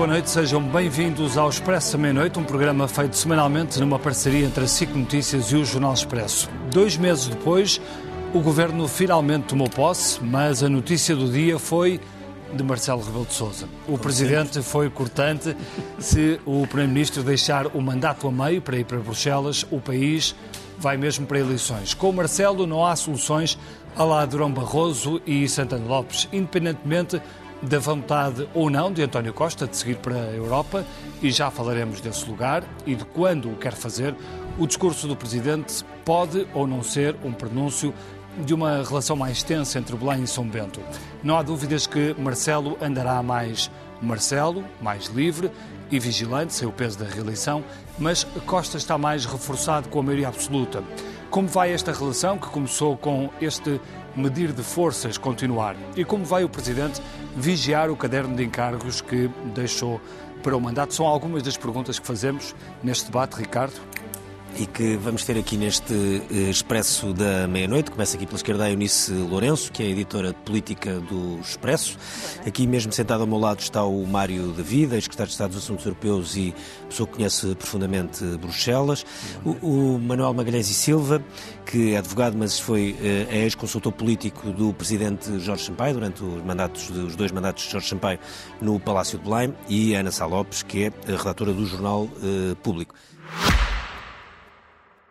boa noite, sejam bem-vindos ao Expresso da Meia-Noite, um programa feito semanalmente numa parceria entre a SIC Notícias e o Jornal Expresso. Dois meses depois, o governo finalmente tomou posse, mas a notícia do dia foi de Marcelo Rebelo de Sousa. O presidente foi cortante. Se o primeiro-ministro deixar o mandato a meio para ir para Bruxelas, o país vai mesmo para eleições. Com Marcelo não há soluções a lá Durão Barroso e Santana Lopes, independentemente da vontade ou não de António Costa de seguir para a Europa, e já falaremos desse lugar e de quando o quer fazer, o discurso do Presidente pode ou não ser um pronúncio de uma relação mais tensa entre Belém e São Bento. Não há dúvidas que Marcelo andará mais Marcelo, mais livre e vigilante, sem o peso da reeleição, mas Costa está mais reforçado com a maioria absoluta. Como vai esta relação, que começou com este medir de forças, continuar? E como vai o Presidente vigiar o caderno de encargos que deixou para o mandato? São algumas das perguntas que fazemos neste debate, Ricardo e que vamos ter aqui neste eh, Expresso da Meia-Noite. Começa aqui pela esquerda a Eunice Lourenço, que é editora de política do Expresso. Aqui mesmo sentado ao meu lado está o Mário David, ex-secretário de Estado dos Assuntos Europeus e pessoa que conhece profundamente Bruxelas. O, o Manuel Magalhães e Silva, que é advogado, mas foi eh, é ex-consultor político do presidente Jorge Sampaio durante os, mandatos, os dois mandatos de Jorge Sampaio no Palácio de Belém. E Ana Sá Lopes, que é redatora do Jornal uh, Público.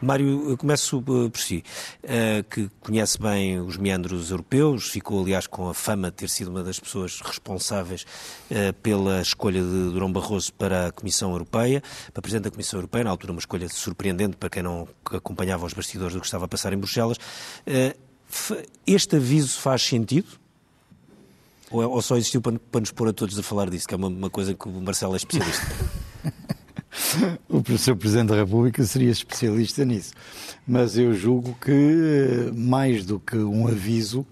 Mário, eu começo uh, por si, uh, que conhece bem os meandros europeus, ficou, aliás, com a fama de ter sido uma das pessoas responsáveis uh, pela escolha de Durão Barroso para a Comissão Europeia, para Presidente da Comissão Europeia, na altura uma escolha surpreendente para quem não acompanhava os bastidores do que estava a passar em Bruxelas. Este aviso faz sentido? Ou, só existiu para, nos pôr a todos a falar disso, que é uma coisa que o Marcelo é especialista? o seu Presidente da República seria especialista nisso. Mas eu julgo que, eh, mais do que um aviso,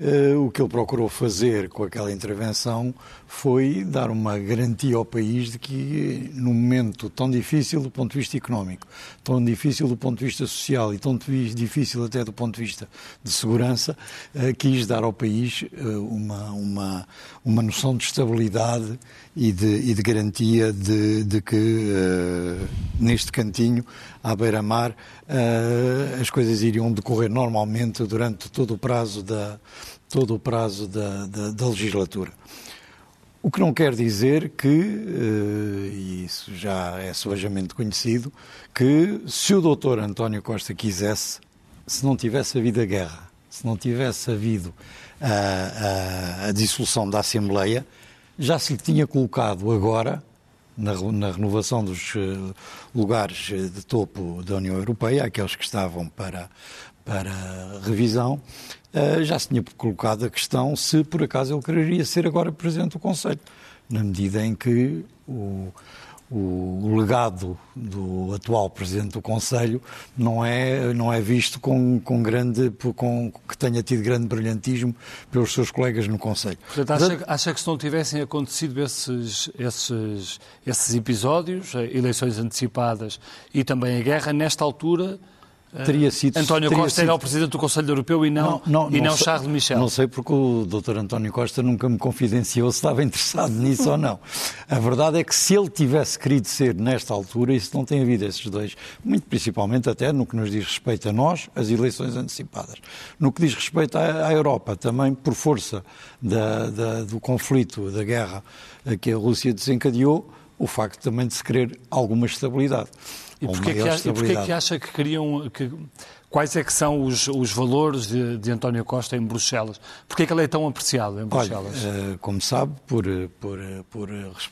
Uh, o que ele procurou fazer com aquela intervenção foi dar uma garantia ao país de que, num momento tão difícil do ponto de vista económico, tão difícil do ponto de vista social e tão difícil até do ponto de vista de segurança, uh, quis dar ao país uh, uma, uma, uma noção de estabilidade e de, e de garantia de, de que, neste cantinho, à beira-mar, as coisas iriam decorrer normalmente durante todo o prazo da todo o prazo da, da, da legislatura. O que não quer dizer que, eh, e isso já é suavemente conhecido, que se o doutor António Costa quisesse, se não tivesse havido a guerra, se não tivesse havido a, a, a dissolução da Assembleia, já se lhe tinha colocado agora, na, na, renovação dos eh, lugares de topo da União Europeia, aqueles que estavam para, para revisão, uh, já se tinha colocado a questão se por acaso ele quereria ser agora Presidente do Conselho, na medida em que o, o legado do atual Presidente do Conselho não é, não é visto com, com grande, com, que tenha tido grande brilhantismo pelos seus colegas no Conselho. Portanto, acha, acha que se não tivessem acontecido esses, esses, esses episódios, eh, eleições antecipadas e também a guerra, nesta altura teria sido. António teria Costa sido... era o Presidente do Conselho Europeu e não, não, não e não, não Charles Michel. Não sei porque o Dr. António Costa nunca me confidenciou se estava interessado nisso ou não. A verdade é que se ele tivesse querido ser nesta altura, isso não tem havido esses dois, muito principalmente até no que nos diz respeito a nós, as eleições antecipadas. No que diz respeito à, à Europa, também por força da, da, do conflito, da guerra que a Rússia desencadeou, o facto também de se querer alguma estabilidade. E porquê, que, e porquê que acha que queriam... Que, quais é que são os, os valores de, de, António Costa em Bruxelas? Porquê que ele é tão apreciado em Bruxelas? Olha, eh, como sabe, por, por, por,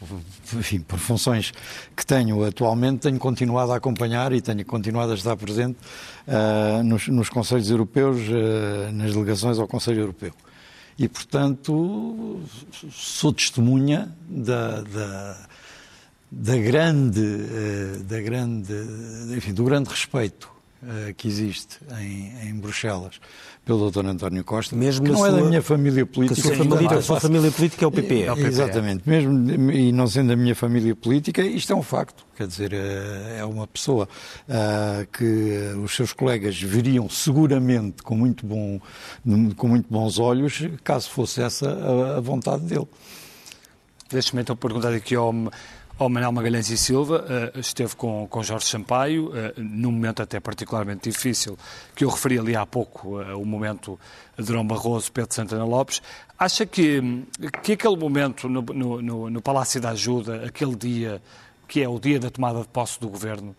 enfim, por funções que tenho atualmente, tenho continuado a acompanhar e tenho continuado a estar presente uh, nos, nos Conselhos Europeus, uh, nas delegações ao Conselho Europeu. E, portanto, sou testemunha da, da, da grande, eh, da grande, enfim, do grande respeito eh, que existe em, em Bruxelas pelo Dr. António Costa, Mesmo que não é da sua- minha família Que a política. sua família, a sua faço- família política é o PP. é, Exatamente, mesmo e não sendo da minha família política, isto é um facto. Quer dizer, eh, é uma pessoa que os seus colegas veriam seguramente com muito, bom, com muito bons olhos, caso fosse essa a, a vontade dele. Deixe-me então perguntar aqui ao, ao Manuel Magalhães e Silva. eh, esteve com, com Jorge Sampaio, eh, num momento até particularmente difícil, que eu referi ali há pouco, eh, o momento de Durão Barroso, Pedro Santana Lopes. Acha que, que aquele momento no, no- no- Palácio da Ajuda, aquele dia, que é o dia da tomada de posse do governo,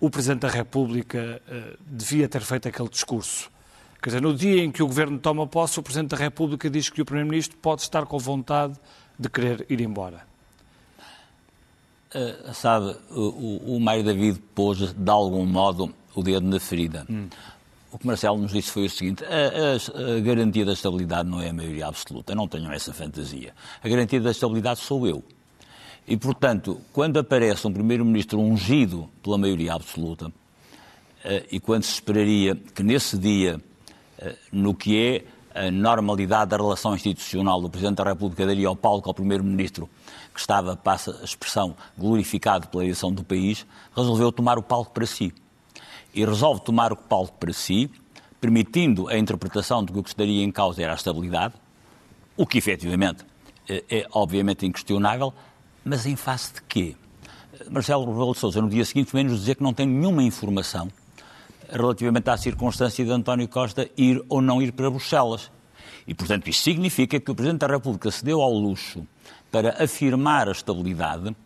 o Presidente da República devia ter feito aquele discurso? Quer dizer, no dia em que o governo toma posse, o Presidente da República diz que o Primeiro-Ministro pode estar com vontade de querer ir embora. Uh, sabe, o, o, Mário David pôs, de algum modo, o dedo na ferida. O que Marcelo nos disse foi o seguinte: a, a- a garantia da estabilidade não é a maioria absoluta, não tenham essa fantasia. A garantia da estabilidade sou eu. E, portanto, quando aparece um Primeiro-Ministro ungido pela maioria absoluta, eh, e quando se esperaria que nesse dia, eh, no que é a normalidade da relação institucional do Presidente da República, daria ao palco ao Primeiro-Ministro, que estava, passa a expressão, glorificado pela eleição do país, resolveu tomar o palco para si. E resolve tomar o palco para si, permitindo a interpretação de que o que estaria em causa era a estabilidade, o que efetivamente eh, é obviamente inquestionável, mas em face de quê? Marcelo Rebelo de Sousa, no dia seguinte, vem nos dizer que não tem nenhuma informação relativamente à circunstância de António Costa ir ou não ir para Bruxelas. E, portanto, isto significa que o Presidente da República se deu ao luxo para afirmar a estabilidade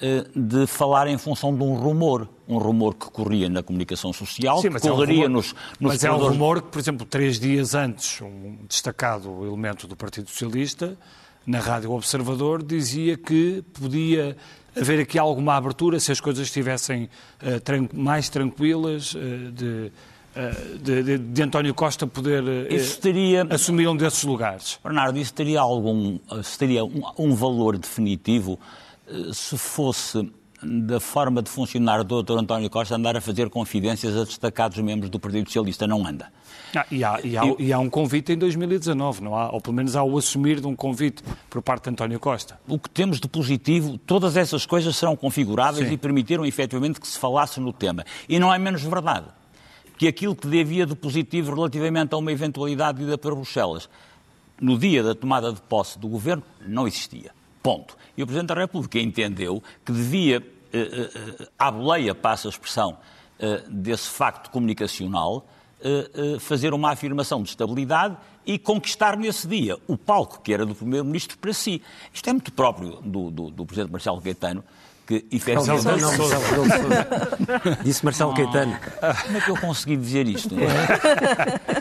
eh, de falar em função de um rumor, um rumor que corria na comunicação social, que é um correria rumor- nos, nos Mas é um corredores- rumor que, por exemplo, três dias antes, um destacado elemento do Partido Socialista, na Rádio Observador, dizia que podia haver aqui alguma abertura se as coisas estivessem eh, tran- mais tranquilas, eh, de, de, de- de António Costa poder eh, Isso teria, assumir um desses lugares. Bernardo, isso teria algum, se teria um, um valor definitivo eh, se fosse da forma de funcionar do Dr. António Costa andar a fazer confidências a destacados membros do Partido Socialista. Não anda. Ah, e, há, e, há, e há um convite em 2019, não há? Ou pelo menos há o assumir de um convite por parte de António Costa. O que temos de positivo, todas essas coisas serão configuráveis Sim. e permitiram efetivamente que se falasse no tema. E não é menos verdade que aquilo que havia de positivo relativamente a uma eventualidade ida para Bruxelas, no dia da tomada de posse do governo, não existia. Ponto. E o Presidente da República entendeu que devia, eh, eh, eh, à boleia, passa a expressão, eh, desse facto comunicacional, eh, eh, fazer uma afirmação de estabilidade e conquistar nesse dia o palco que era do Primeiro-Ministro para si. Isto é muito próprio do, do, do Presidente Marcelo Caetano, que efetivamente... Não, não, Marcelo Rebelo de Sousa. Disse Marcelo Caetano. Como é que eu consegui dizer isto?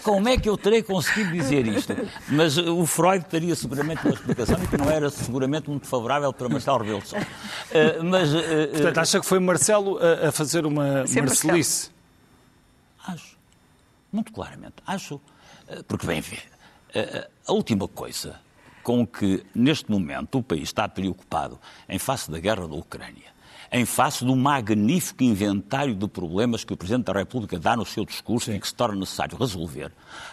Como é que eu terei conseguido dizer isto? Mas o Freud teria seguramente uma explicação e que não era seguramente muito favorável para Marcelo Rebelo. Uh, mas, uh, uh, Portanto, acha que foi Marcelo a, a fazer uma Sempre marcelice? Acho. Muito claramente. Acho. Eh, Porque, bem ver, eh, a última coisa com que, neste momento, o país está preocupado em face da guerra da Ucrânia, em face do magnífico inventário de problemas que o Presidente da República dá no seu discurso e que se torna necessário resolver,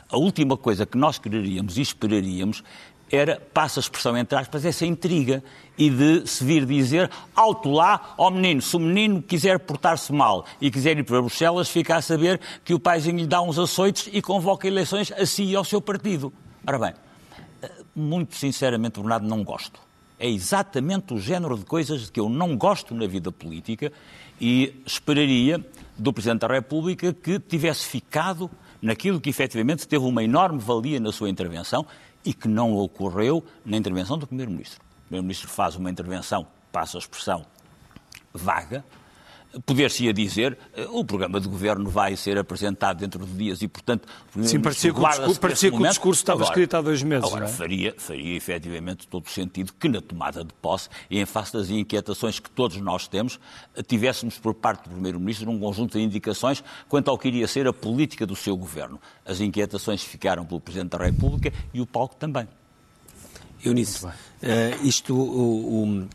a última coisa que nós quereríamos e esperaríamos era, passa a expressão entre aspas, essa intriga e de se vir dizer alto lá, ó menino, se o menino quiser portar-se mal e quiser ir para Bruxelas, fica a saber que o paizinho lhe dá uns açoites e convoca eleições a si e ao seu partido. Ora bem, muito sinceramente, Bernardo, não gosto. É exatamente o género de coisas que eu não gosto na vida política e esperaria do Presidente da República que tivesse ficado naquilo que efetivamente teve uma enorme valia na sua intervenção e que não ocorreu na intervenção do Primeiro-Ministro. O Primeiro-Ministro faz uma intervenção, passa a expressão, vaga. Poder-se-ia dizer, eh, o programa de governo vai ser apresentado dentro de dias e, portanto, o Sim, Primeiro-Ministro parecia que o discurso- parecia que o discurso estava escrito há dois meses, Agora, não é? faria, faria efetivamente todo o sentido que na tomada de posse e em face das inquietações que todos nós temos, eh, tivéssemos por parte do Primeiro-Ministro um conjunto de indicações quanto ao que iria ser a política do seu governo. As inquietações ficaram pelo Presidente da República e o palco também. Eunice, uh, isto o, o,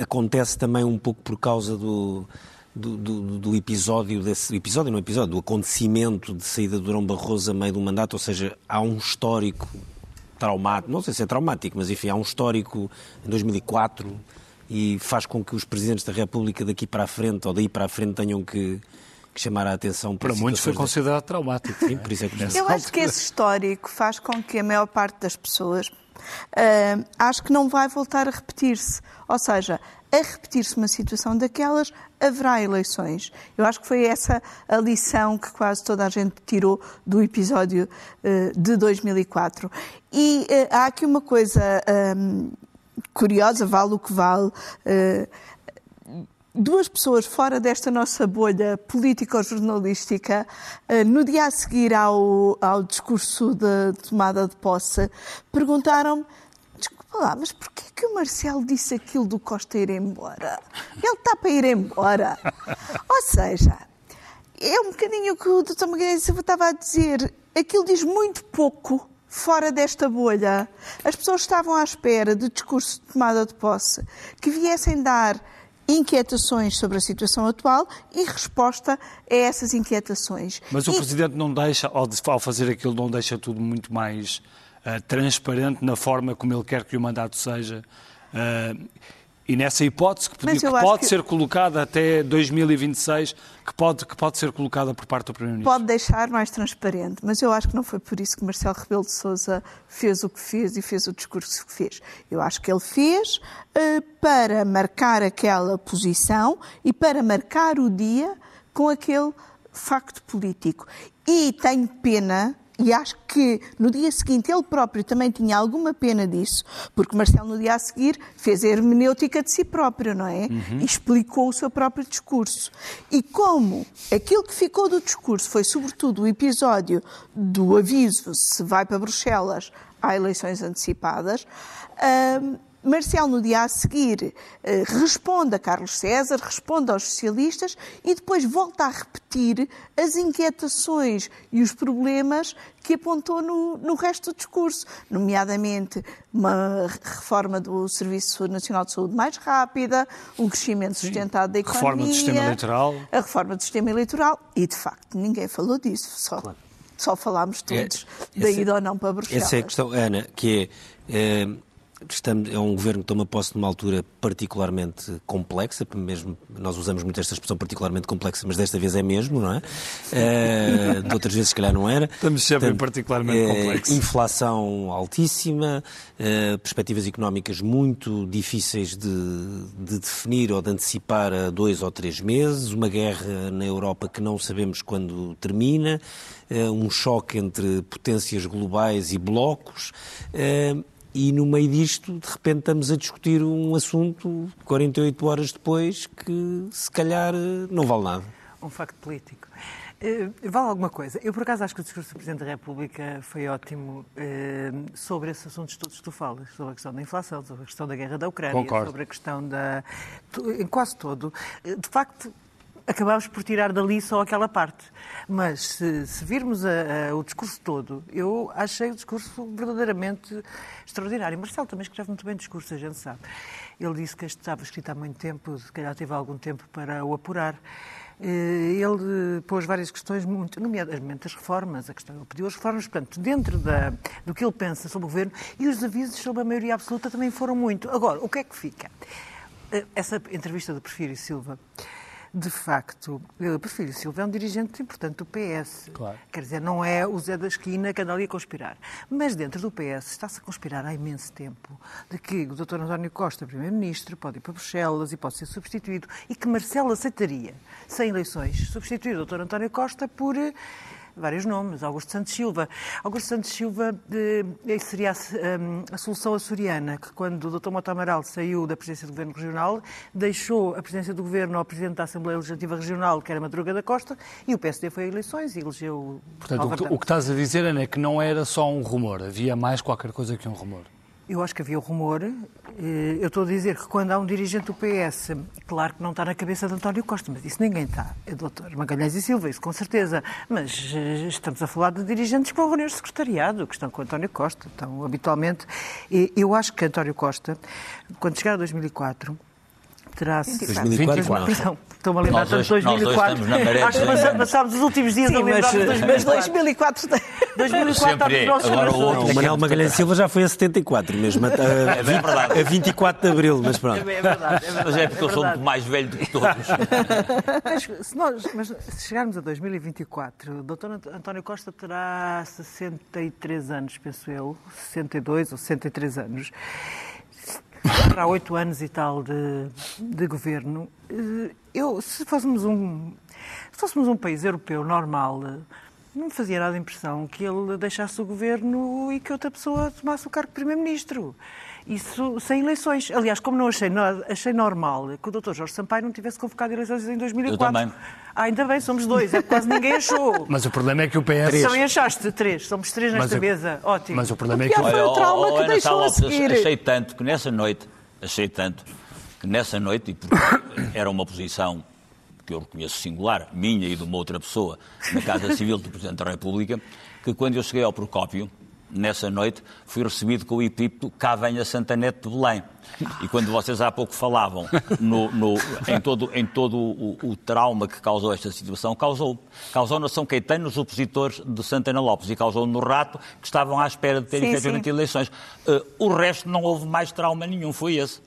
acontece também um pouco por causa do, do, do, do, episódio, desse episódio, não episódio, do acontecimento de saída do Durão Barroso a meio do mandato, ou seja, há um histórico traumático, não sei se é traumático, mas enfim, há um histórico em 2004 e faz com que os presidentes da República daqui para a frente ou daí para a frente tenham que, que chamar a atenção para, para muitos foi considerado traumático. Sim, por isso é que Eu acho que esse histórico faz com que a maior parte das pessoas uh, acho que não vai voltar a repetir-se. Ou seja, a repetir-se uma situação daquelas, haverá eleições. Eu acho que foi essa a lição que quase toda a gente tirou do episódio uh, de 2004. E uh, há aqui uma coisa um, curiosa, vale o que vale. Uh, duas pessoas fora desta nossa bolha político-jornalística, no dia a seguir ao, ao discurso de tomada de posse, perguntaram-me Olá, mas porquê que o Marcelo disse aquilo do Costa ir embora? Ele está para ir embora. Ou seja, é um bocadinho o que o Dr. Magalhães estava a dizer. Aquilo diz muito pouco fora desta bolha. As pessoas estavam à espera de discurso de tomada de posse que viessem dar inquietações sobre a situação atual e resposta a essas inquietações. Mas o e... Presidente não deixa, ao fazer aquilo, não deixa tudo muito mais uh, transparente na forma como ele quer que o mandato seja. Uh, e nessa hipótese que, que pode que... ser colocada até 2026, que pode, que pode ser colocada por parte do Primeiro-Ministro? Pode deixar mais transparente, mas eu acho que não foi por isso que Marcelo Rebelo de Sousa fez o que fez e fez o discurso que fez. Eu acho que ele fez uh, para marcar aquela posição e para marcar o dia com aquele facto político. E tenho pena e acho que no dia seguinte ele próprio também tinha alguma pena disso, porque Marcelo no dia a seguir fez a hermenêutica de si próprio, não é? Uhum. E explicou o seu próprio discurso. E como aquilo que ficou do discurso foi sobretudo o episódio do aviso se vai para Bruxelas há eleições antecipadas, hum, Marcelo, no dia a seguir, eh, responde a Carlos César, responde aos socialistas e depois volta a repetir as inquietações e os problemas que apontou no, no resto do discurso, nomeadamente uma reforma do Serviço Nacional de Saúde mais rápida, um crescimento Sim. sustentado da economia, reforma do sistema eleitoral. a reforma do sistema eleitoral e, de facto, ninguém falou disso, só, claro. só falámos todos é, da ida ou não para Bruxelas. Essa é a questão, Ana, que é, é Estamos, é um governo que toma posse numa altura particularmente complexa, mesmo nós usamos muito esta expressão particularmente complexa, mas desta vez é mesmo, não é? Uh, de outras vezes, se calhar, não era. Estamos sempre Portanto, particularmente uh, complexos. Inflação altíssima, uh, perspectivas económicas muito difíceis de, de definir ou de antecipar a dois ou três meses, uma guerra na Europa que não sabemos quando termina, um choque entre potências globais e blocos. E no meio disto, de repente, estamos a discutir um assunto 48 horas depois que se calhar não vale nada. Um facto político. Uh, vale alguma coisa. Eu, por acaso, acho que o discurso do Presidente da República foi ótimo uh, sobre esses assuntos todos que tu falas, sobre a questão da inflação, sobre a questão da guerra da Ucrânia, Concordo. sobre a questão da. em quase todo. Uh, de facto, acabámos por tirar dali só aquela parte. Mas se, se virmos a, a, o discurso todo, eu achei o discurso verdadeiramente extraordinário. Marcelo também escreve muito bem discurso, a gente sabe. Ele disse que este estava escrito há muito tempo, se calhar teve algum tempo para o apurar. Eh, ele pôs várias questões, muito, nomeadamente as reformas, a questão, ele pediu as reformas, portanto, dentro da, do que ele pensa sobre o governo, e os avisos sobre a maioria absoluta também foram muito. Agora, o que é que fica? Eh, essa entrevista do Porfírio Silva de facto, eu prefiro Silva é um dirigente importante do PS. Claro. Quer dizer, não é o Zé da esquina que anda ali a conspirar. Mas dentro do PS está-se a conspirar há imenso tempo de que o Dr. António Costa, Primeiro-Ministro, pode ir para Bruxelas e pode ser substituído e que Marcelo aceitaria, sem eleições, substituir o Dr. António Costa por vários nomes, Augusto Santos Silva. Augusto Santos Silva eh, seria a, um, a, solução açoriana, que quando o Dr. Mota Amaral saiu da presidência do Governo Regional, deixou a presidência do Governo ao Presidente da Assembleia Legislativa Regional, que era Madruga da Costa, e o PSD foi a eleições e elegeu... Portanto, o que, o que, estás a dizer, Ana, é que não era só um rumor, havia mais qualquer coisa que um rumor. Eu acho que havia o rumor. eh, Eu estou a dizer que quando há um dirigente do PS, claro que não está na cabeça de António Costa, mas isso ninguém está. É doutor Magalhães e Silva, isso com certeza. Mas eh, estamos a falar de dirigentes que vão reunir secretariado, que estão com António Costa, estão habitualmente. Eu acho que António Costa, quando chegar a 2004, terá... 2004, não. Perdão, estou-me a lembrar tanto de nós dois 2004. estamos na maré Acho que passámos os últimos dias Sim, a lembrar mas, de mas 2004. 2004 tem- 2004 Sempre é. está nos nossos Agora o outro- O Manuel Magalhães Silva já foi a 74 mesmo, a, a, bem verdade. a 24 de Abril, mas É pronto. verdade, é verdade. Mas é porque eu sou muito mais velho do que todos. Mas se, nós, mas se chegarmos a 2024, o Dr. Ant- António Costa terá 63 anos, penso eu, 62 ou 63 anos. Terá oito anos e tal de, de governo. Eh, Eu, se fôssemos um, se fôssemos um país europeu normal, eh, não me fazia nada a impressão que ele deixasse o governo e que outra pessoa tomasse o cargo de Primeiro-Ministro. Isso sem eleições. Aliás, como não achei, achei normal que o Dr. Jorge Sampaio não tivesse convocado eleições em 2004. Eu também. Ah, ainda bem, somos dois. É que quase ninguém achou. Mas o problema é que o PS. Também achaste três. Somos três Mas nesta o- mesa. Ótimo. Mas o problema é pior que. foi o trauma que deixou a seguir. Achei tanto que nessa noite, achei tanto que nessa noite, e porque era uma posição que eu reconheço singular, minha e de uma outra pessoa, na Casa Civil do Presidente da República, que quando eu cheguei ao Procópio, nessa noite, fui recebido com o epípeto Cá venha Santanete de Belém. E quando vocês há pouco falavam no- no- em todo, em todo o, o trauma que causou esta situação, causou, causou na São Caetano os opositores de Santana Lopes e causou no Rato, que estavam à espera de ter Sim, efetivamente sim. eleições. Eh, o resto não houve mais trauma nenhum, foi esse.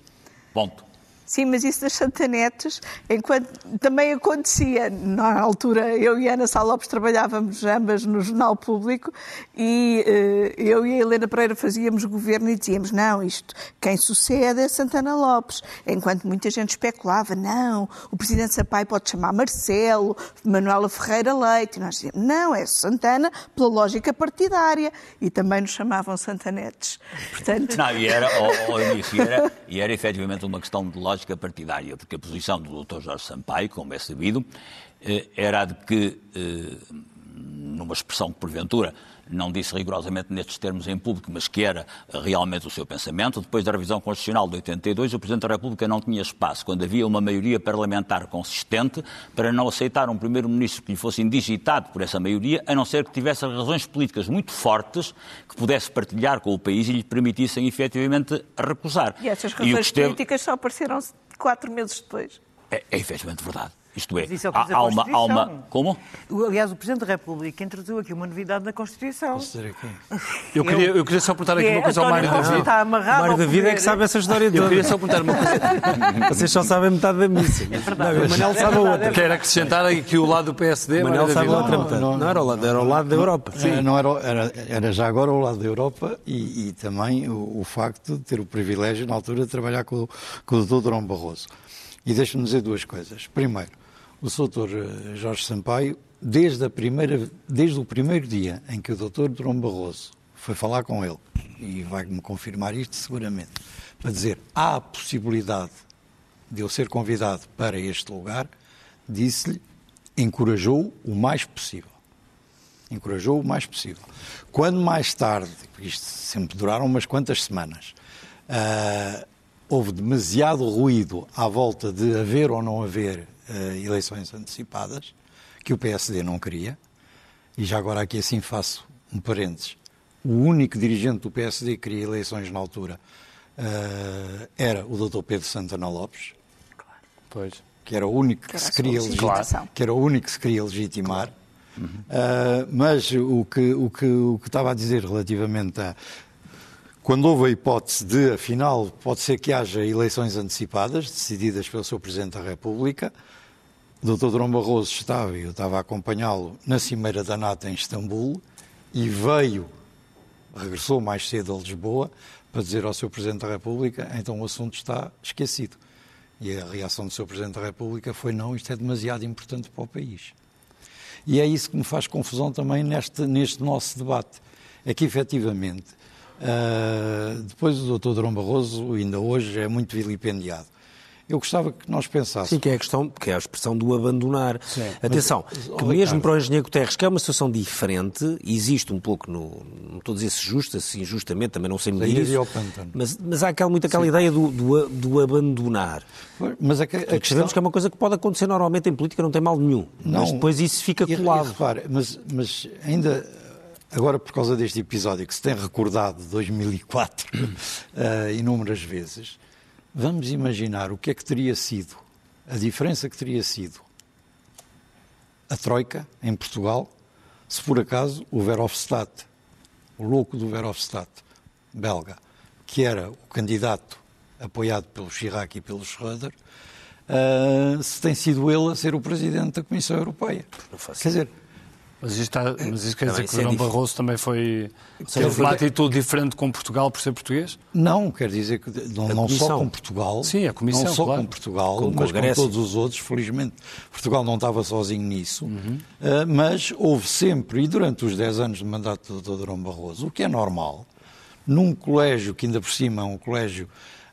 Ponto. Sim, mas isso das santanetes, enquanto também acontecia, na altura eu e Ana Sá Lopes trabalhávamos ambas no Jornal Público e eh, eu e a Helena Pereira fazíamos governo e dizíamos, não, isto, quem sucede é Santana Lopes. Enquanto muita gente especulava, não, o Presidente Sampaio pode chamar Marcelo, Manuela Ferreira Leite, e nós dizíamos, não, é Santana pela lógica partidária. E também nos chamavam santanetes. Portanto, Não, e era, ao, ao início, e era, e era efetivamente uma questão de lógica partidária, porque a posição do Dr. Jorge Sampaio, como é sabido, eh, era a de que, eh, numa expressão que porventura não disse rigorosamente nestes termos em público, mas que era realmente o seu pensamento, depois da revisão constitucional de 82, o Presidente da República não tinha espaço, quando havia uma maioria parlamentar consistente, para não aceitar um Primeiro-Ministro que lhe fosse indigitado por essa maioria, a não ser que tivesse razões políticas muito fortes que pudesse partilhar com o país e lhe permitissem efetivamente recusar. e essas E razões esteve- políticas só apareceram quatro meses depois. É, é efetivamente verdade. Isto é, isso é o há, há uma, há uma... Como? O- Aliás, o Presidente da República introduziu aqui uma novidade na Constituição. Eu queria, eu queria só perguntar aqui Que é uma coisa ao Mário David. está amarrado Mário David é que sabe essa história Eu toda. queria só perguntar uma coisa. Vocês só sabem metade da missa. Não, o Manel sabe a outra. Quero acrescentar aqui o lado do PSD. O Manel sabe a outra Não, metade. não, Não era ao lado, era ao lado da Europa. Eh, Não era, era, era já agora ao lado da Europa e, e também o, o facto de ter o privilégio, na altura, de trabalhar com, o- com o Dr. Durão Barroso. E deixe-me dizer duas coisas. Primeiro, o eh, Jorge Sampaio, desde, a primeira, desde o primeiro dia em que o Dr. Durão Barroso foi falar com ele, e vai-me confirmar isto seguramente, para dizer há a possibilidade de eu ser convidado para este lugar, disse-lhe, encorajou o mais possível encorajou o mais possível. Quando mais tarde, isto sempre duraram umas quantas semanas, ah, houve demasiado ruído à volta de haver ou não haver eleições antecipadas, que o PSD não queria, e já agora aqui assim faço um parênteses, o único dirigente do PSD que queria eleições na altura ah, era o Dr. Pedro Santana Lopes, Pois. que era o único que, se queria legitimar, que era o único que se queria legitimar. Ah, mas o que, o, que, o que estava a dizer relativamente a quando houve a hipótese de, afinal, pode ser que haja eleições antecipadas, decididas pelo Sr. Presidente da República, o Dr. Durão Barroso estava, e eu estava a acompanhá-lo, na Cimeira da NATO em Istambul, e veio, regressou mais cedo a Lisboa, para dizer ao Sr. Presidente da República, então o assunto está esquecido. E a reação do Sr. Presidente da República foi, não, isto é demasiado importante para o país. E é isso que me faz confusão também neste, neste nosso debate. É que, efetivamente, ah, depois o Dr. Durão Barroso, ainda hoje, é muito vilipendiado. eu gostava que nós pensássemos. Sim, que é a questão, que é a expressão do abandonar. Sim. Atenção, Mas, que oh, mesmo Ricardo. para o engenheiro Guterres, que é uma situação diferente, existe um pouco no. Não estou a dizer se justa, se injustamente, também não sei medir isso. e pântano. Mas, mas há aquela, muito aquela ideia do, do, do abandonar. Mas a, que- a questão... sabemos que é uma coisa que pode acontecer normalmente em política, não tem mal nenhum. Mas depois isso fica E- e colado. repare, mas, mas ainda agora por causa deste episódio que se tem recordado de 2004 eh, inúmeras vezes, vamos imaginar o que é que teria sido, a diferença que teria sido a Troika em Portugal, se por acaso o Verhofstadt, o louco do Verhofstadt, belga, que era o candidato apoiado pelo Chirac e pelo Schröder, eh, se tem sido ele a ser o presidente da Comissão Europeia. Quer dizer, Mas isso, está- mas isso quer dizer que o é dif- Barroso também foi. Ou seja, Quer teve uma atitude diferente com Portugal por ser português? Não, quer dizer que não, não só com Portugal, Sim, a Comissão, não só claro. com Portugal, com mas com todos os outros. Felizmente, Portugal não estava sozinho nisso, Uhum. eh, mas houve sempre, e durante os 10 anos de mandato do Dr. Durão Barroso, o que é normal, num colégio que ainda por cima é um colégio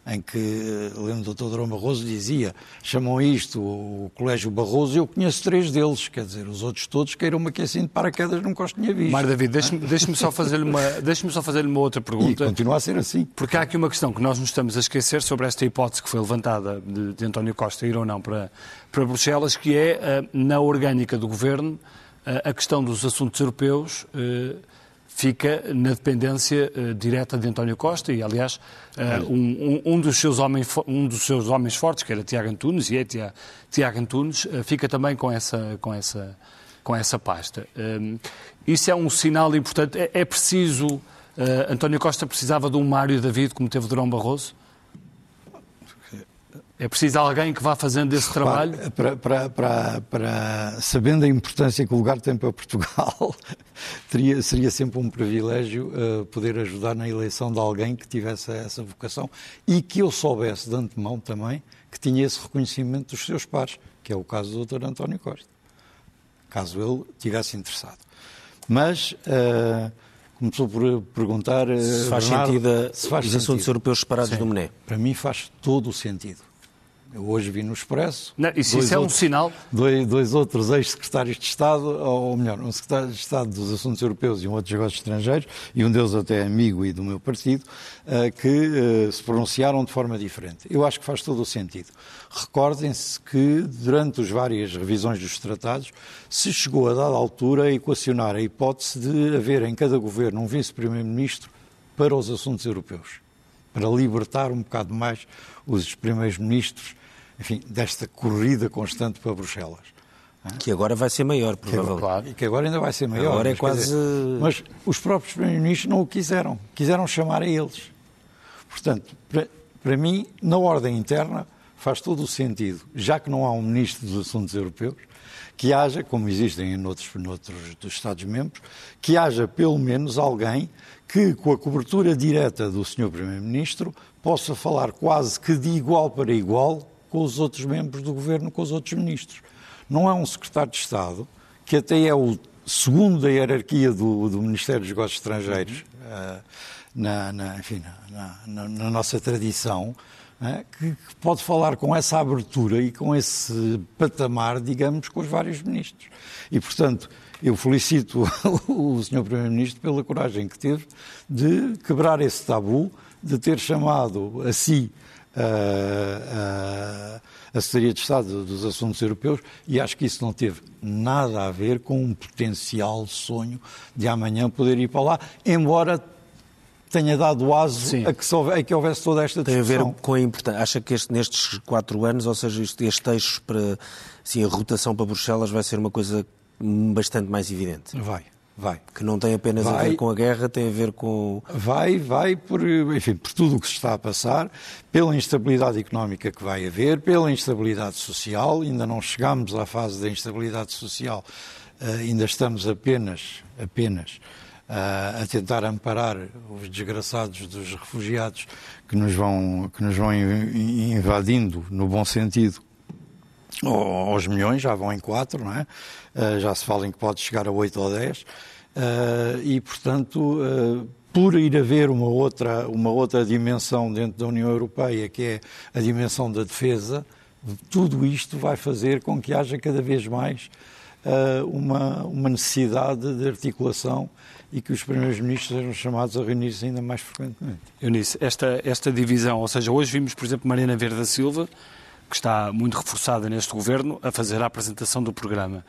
em que, eh, lembro do Dr. Durão Barroso dizia, chamam isto o Colégio Barroso, eu conheço três deles, quer dizer, os outros todos queiram-me aqui assim de paraquedas, nunca os tinha visto. Mário David, deixe-me deixe só fazer-lhe uma, deixe só fazer uma outra E pergunta. continua a ser assim. Porque há aqui uma questão que nós nos estamos a esquecer sobre esta hipótese que foi levantada de, de António Costa ir ou não para, para Bruxelas, que é, eh, na orgânica do governo, eh, a questão dos assuntos europeus fica na dependência eh, direta de António Costa e, aliás, eh, um, um- um dos seus homens, um dos seus homens fortes, que era Tiago Antunes, e é Tia- Tiago Antunes, eh, fica também com essa, com essa, com essa pasta. Isso é um sinal importante. É, é preciso. António Costa precisava de um Mário David como teve Durão Barroso? É preciso alguém que vá fazendo esse trabalho? Repare, Para, para, para, para- sabendo a importância que o lugar tem para Portugal, teria, seria sempre um privilégio eh, poder ajudar na eleição de alguém que tivesse essa vocação e que eu soubesse de antemão também que tinha esse reconhecimento dos seus pares, que é o caso do Dr. António Costa, caso ele tivesse interessado. Mas eh, começou por perguntar eh, Se faz Bernardo, sentido se faz os assuntos sentido. europeus separados do Mené. Para mim faz todo o sentido. Eu hoje vi no Expresso. Não, isso, isso é um outros- sinal. Dois, dois outros ex-secretários de Estado, ou melhor, um secretário de Estado dos Assuntos Europeus e um outro dos negócios estrangeiros, e um deles até amigo e do meu partido, eh, que eh, se pronunciaram de forma diferente. Eu acho que faz todo o sentido. Recordem-se que, durante as várias revisões dos tratados, se chegou a dada altura a equacionar a hipótese de haver em cada governo um vice-primeiro-ministro para os assuntos europeus para libertar um bocado mais os primeiros ministros, enfim, desta corrida constante para Bruxelas. Que agora vai ser maior, provavelmente. E que agora ainda vai ser maior. Agora é mas, quer quase- dizer, mas os próprios primeiros-ministros não o quiseram. Quiseram chamar a eles. Portanto, para, para mim, na ordem interna, faz todo o sentido, já que não há um ministro dos assuntos europeus, que haja, como existem em outros, noutros dos Estados-membros, que haja pelo menos alguém que, com a cobertura direta do Sr. Primeiro-Ministro, possa falar quase que de igual para igual com os outros membros do Governo, com os outros ministros. Não é um secretário de Estado, que até é o segundo da hierarquia do, do Ministério dos Negócios Estrangeiros, eh, na, na- enfim, na, na- nossa tradição, eh, que, que pode falar com essa abertura e com esse patamar, digamos, com os vários ministros. E, portanto, eu felicito o Sr. Primeiro-Ministro pela coragem que teve de quebrar esse tabu, de ter chamado a si a, a, a Secretaria de Estado dos Assuntos Europeus e acho que isso não teve nada a ver com um potencial sonho de amanhã poder ir para lá, embora tenha dado aso a que, a que houvesse toda esta Tem a ver discussão. com a importância. Acha que este- nestes quatro anos, ou seja, este, este eixo para assim, a rotação para Bruxelas vai ser uma coisa hum, bastante mais evidente? Vai, vai. Que não tem apenas a Vai. ver com a guerra, tem a ver com. Vai, vai por, enfim, por tudo o que se está a passar, pela instabilidade económica que vai haver, pela instabilidade social, ainda não chegámos à fase da instabilidade social, eh, ainda estamos apenas, apenas ah, a tentar amparar os desgraçados dos refugiados que nos vão, que nos vão in- invadindo, no bom sentido, aos milhões, já vão em quatro, não é? Ah, já se fala em que pode chegar a 8 ou 10. Ah, e, portanto, ah, por ir haver uma outra, uma outra dimensão dentro da União Europeia, que é a dimensão da defesa, tudo isto vai fazer com que haja cada vez mais uma, uma necessidade de articulação e que os primeiros ministros sejam chamados a reunir-se ainda mais frequentemente. Eunice, esta, esta divisão, ou seja, hoje vimos, por exemplo, Mariana Verde da Silva, que está muito reforçada neste governo, a fazer a apresentação do programa.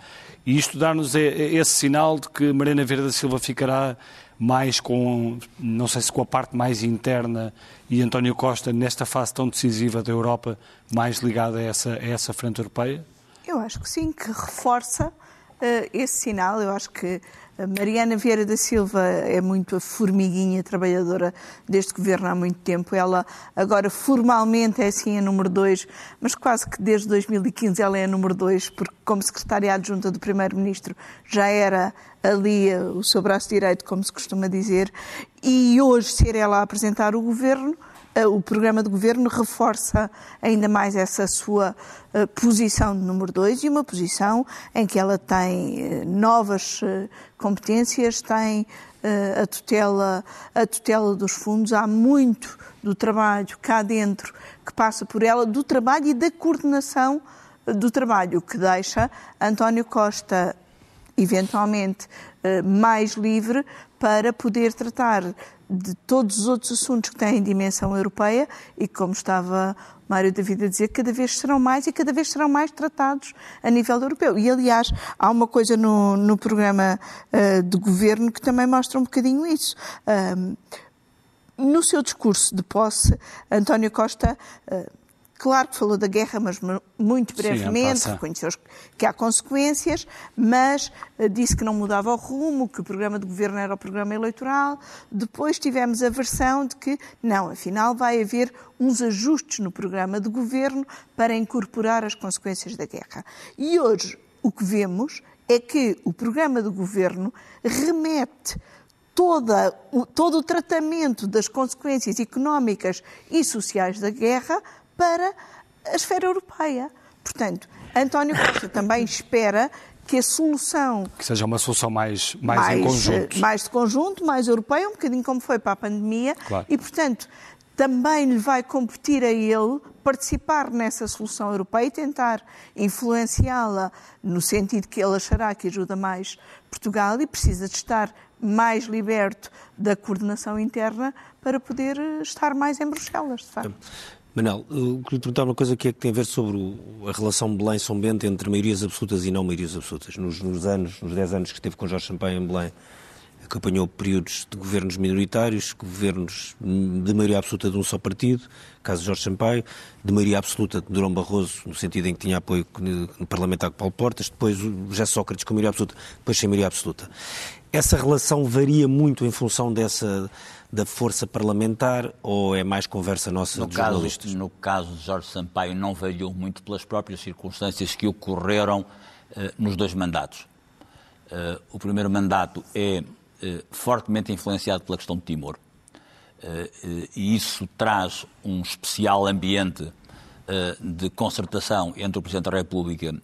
E isto dá-nos esse sinal de que Mariana Verde da Silva ficará mais com, não sei se com a parte mais interna e António Costa, nesta fase tão decisiva da Europa, mais ligada a essa, a essa frente europeia? Eu acho que sim, que reforça uh, esse sinal. Eu acho que Mariana Vieira da Silva é muito a formiguinha trabalhadora deste governo há muito tempo. Ela agora formalmente é sim a número 2, mas quase que desde 2015 ela é a número 2, porque como secretária adjunta do Primeiro-Ministro já era ali o seu braço direito, como se costuma dizer, e hoje ser ela a apresentar o governo o programa de governo reforça ainda mais essa sua eh, posição de número dois e uma posição em que ela tem eh, novas eh, competências, tem a tutela, a tutela dos fundos. Há muito do trabalho cá dentro que passa por ela, do trabalho e da coordenação do trabalho, que deixa António Costa eventualmente mais livre para poder tratar de todos os outros assuntos que têm dimensão europeia e, como estava Mário David a dizer, cada vez serão mais e cada vez serão mais tratados a nível europeu. E, aliás, há uma coisa no, no programa uh, de governo que também mostra um bocadinho isso. Uh, no seu discurso de posse, António Costa. Uh, Claro que falou da guerra, mas muito brevemente, Sim, reconheceu que há consequências, mas eh, disse que não mudava o rumo, que o programa de governo era o programa eleitoral. Depois tivemos a versão de que, não, afinal vai haver uns ajustes no programa de governo para incorporar as consequências da guerra. E hoje o que vemos é que o programa de governo remete toda, todo o tratamento das consequências económicas e sociais da guerra para a esfera europeia. Portanto, António Costa também espera que a solução. Que seja uma solução mais, mais, mais em conjunto. Mais de conjunto, mais europeia, um bocadinho como foi para a pandemia. Claro. E, portanto, também lhe vai competir a ele participar nessa solução europeia e tentar influenciá-la no sentido que ele achará que ajuda mais Portugal e precisa de estar mais liberto da coordenação interna para poder estar mais em Bruxelas, de facto. Manel, eu queria perguntar uma coisa que, é que tem a ver sobre a relação Belém-São Bento entre maiorias absolutas e não maiorias absolutas. Nos, nos anos, nos 10 anos que esteve com Jorge Sampaio em Belém, acompanhou períodos de governos minoritários, governos de maioria absoluta de um só partido, caso Jorge Sampaio, de maioria absoluta de Durão Barroso, no sentido em que tinha apoio parlamentar com Paulo Portas, depois José Sócrates com maioria absoluta, depois sem maioria absoluta. Essa relação varia muito em função dessa da força parlamentar ou é mais conversa nossa no dos caso, jornalistas? No caso de Jorge Sampaio não variou muito pelas próprias circunstâncias que ocorreram uh, nos dois mandatos. Uh, o primeiro mandato é uh, fortemente influenciado pela questão de Timor. e isso traz um especial ambiente de concertação entre o Presidente da República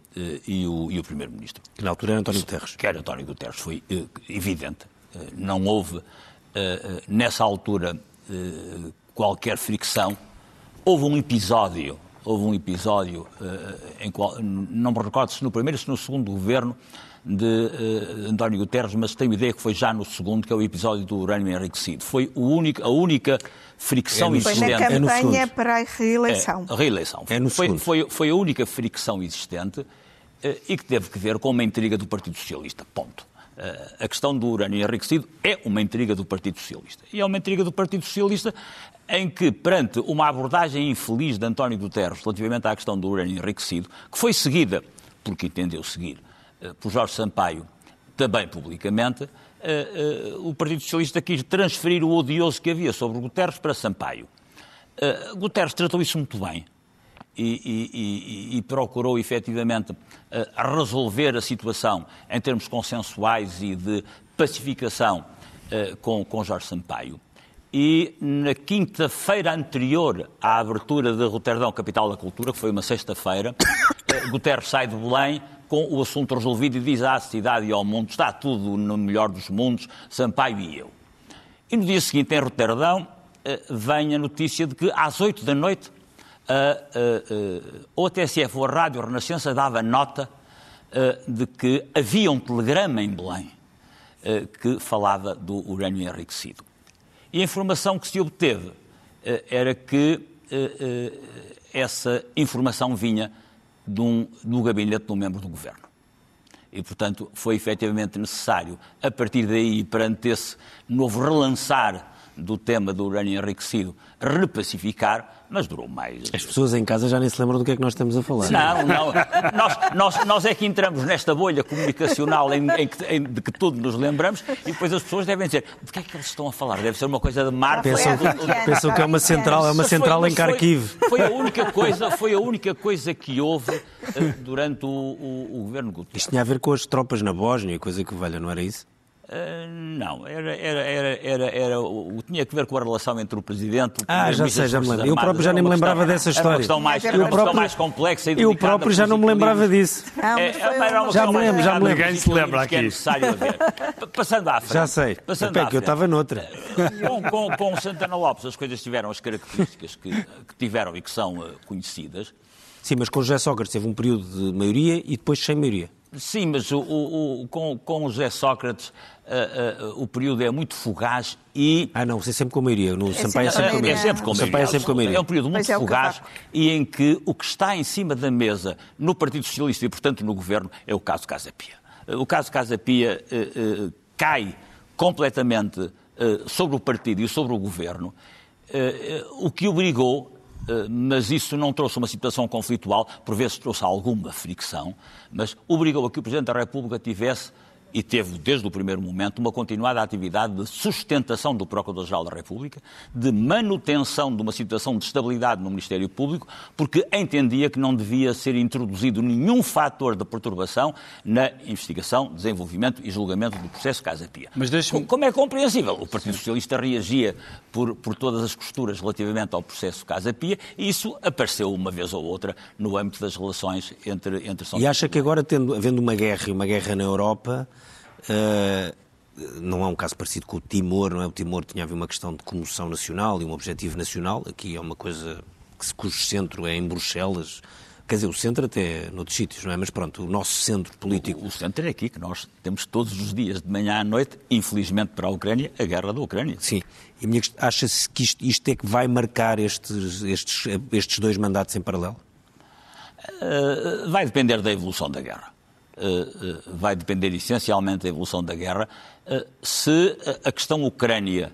e o, o Primeiro-Ministro. Que na altura era António Guterres. Que era António Guterres, foi evidente. não houve eh, eh, nessa altura, eh, qualquer fricção. Houve um episódio, houve um episódio em qual, não me recordo se no primeiro ou se no segundo governo de António Guterres, mas tenho ideia que foi já no segundo, que é o episódio do urânio enriquecido. Foi o único, a única fricção é existente. Foi na campanha é para a reeleição. É, a reeleição. É foi, foi, foi, a única fricção existente e que teve que ver com uma intriga do Partido Socialista. Ponto a questão do urânio enriquecido é uma intriga do Partido Socialista. E é uma intriga do Partido Socialista em que, perante uma abordagem infeliz de António Guterres relativamente à questão do urânio enriquecido, que foi seguida, porque entendeu seguir, eh, por Jorge Sampaio, também publicamente, eh, eh, o Partido Socialista quis transferir o odioso que havia sobre Guterres para Sampaio. Guterres tratou isso muito bem e, e, e, procurou efetivamente eh, resolver a situação em termos consensuais e de pacificação eh, com, com Jorge Sampaio. E na quinta-feira anterior à abertura de Roterdão, capital da cultura, que foi uma sexta-feira, eh, Guterres sai de Belém com o assunto resolvido e diz à cidade e ao mundo: está tudo no melhor dos mundos, Sampaio e eu. E no dia seguinte, em Roterdão, vem a notícia de que às 8 da noite a, a, TSF ou a Rádio Renascença dava nota de que havia um telegrama em Belém que falava do urânio enriquecido. E a informação que se obteve era que essa informação vinha de um, do gabinete de um membro do governo. E, portanto, foi efetivamente necessário, a partir daí, perante esse novo relançar do tema do urânio enriquecido, repacificar, mas durou mais. As pessoas em casa já nem se lembram do que é que nós estamos a falar. Não, não. Nós, nós, nós é que entramos nesta bolha comunicacional em, em, que, em, de que todos nos lembramos e depois as pessoas devem dizer de que é que eles estão a falar? Deve ser uma coisa de mar. Pensam, pensam que é uma central, é uma central em Kharkiv. Foi, foi, a única coisa, foi a única coisa que houve uh, durante o, o, o governo Guterres. Isto tinha a ver com as tropas na Bósnia, coisa que velha, não era isso? Uh, não, era, era, era, era, era, tinha que ver com a relação entre o Presidente... O ah, já sei, já me lembro. Eu próprio já nem me lembrava questão, dessa história. Era uma questão mais, uma questão próprio, mais complexa e Eu próprio já não me lembrava disso. Não, é, é, já me lembro, já me lembro. Ninguém se lembra aqui. É necessário haver. Passando à frente. Já sei. Passando Pé, que eu estava noutra. Com, com, Santana Lopes as coisas tiveram as características que, que tiveram e que são uh, conhecidas. Sim, mas com José Sócrates teve um período de maioria e depois sem maioria. Sim, mas o, o, o, com, com o José Sócrates uh, uh, o período é muito fugaz e... Ah, não, você é sempre com a maioria. No é Sampaio é sempre com a maioria. É sempre com a maioria. É, sempre com a maioria. é um período muito é fugaz e em que o que está em cima da mesa no Partido Socialista e, portanto, no Governo é o caso Casa Pia. O caso Casa Pia uh, cai completamente sobre o partido e sobre o Governo, o que obrigou mas isso não trouxe uma situação conflitual, por vezes trouxe alguma fricção, mas obrigou a que o Presidente da República tivesse e teve desde o primeiro momento uma continuada atividade de sustentação do Procurador-Geral da República, de manutenção de uma situação de estabilidade no Ministério Público, porque entendia que não devia ser introduzido nenhum fator de perturbação na investigação, desenvolvimento e julgamento do processo Casa Pia. Mas Como é compreensível, o Partido Socialista reagia por, por todas as costuras relativamente ao processo Casa Pia e isso apareceu uma vez ou outra no âmbito das relações entre, entre São E acha que agora, tendo, havendo uma guerra e uma guerra na Europa, Uh, não é um caso parecido com o Timor, não é? O Timor tinha havido uma questão de comoção nacional e um objetivo nacional. Aqui é uma coisa que, cujo centro é em Bruxelas. Quer dizer, o centro até noutros sítios, não é? Mas pronto, o nosso centro político. O, o centro é aqui, que nós temos todos os dias, de manhã à noite, infelizmente para a Ucrânia, a guerra da Ucrânia. Sim. E acha-se que isto, isto, é que vai marcar estes, estes, estes dois mandatos em paralelo? Uh, vai depender da evolução da guerra. Eh, eh, vai depender essencialmente da evolução da guerra. Eh, se a questão Ucrânia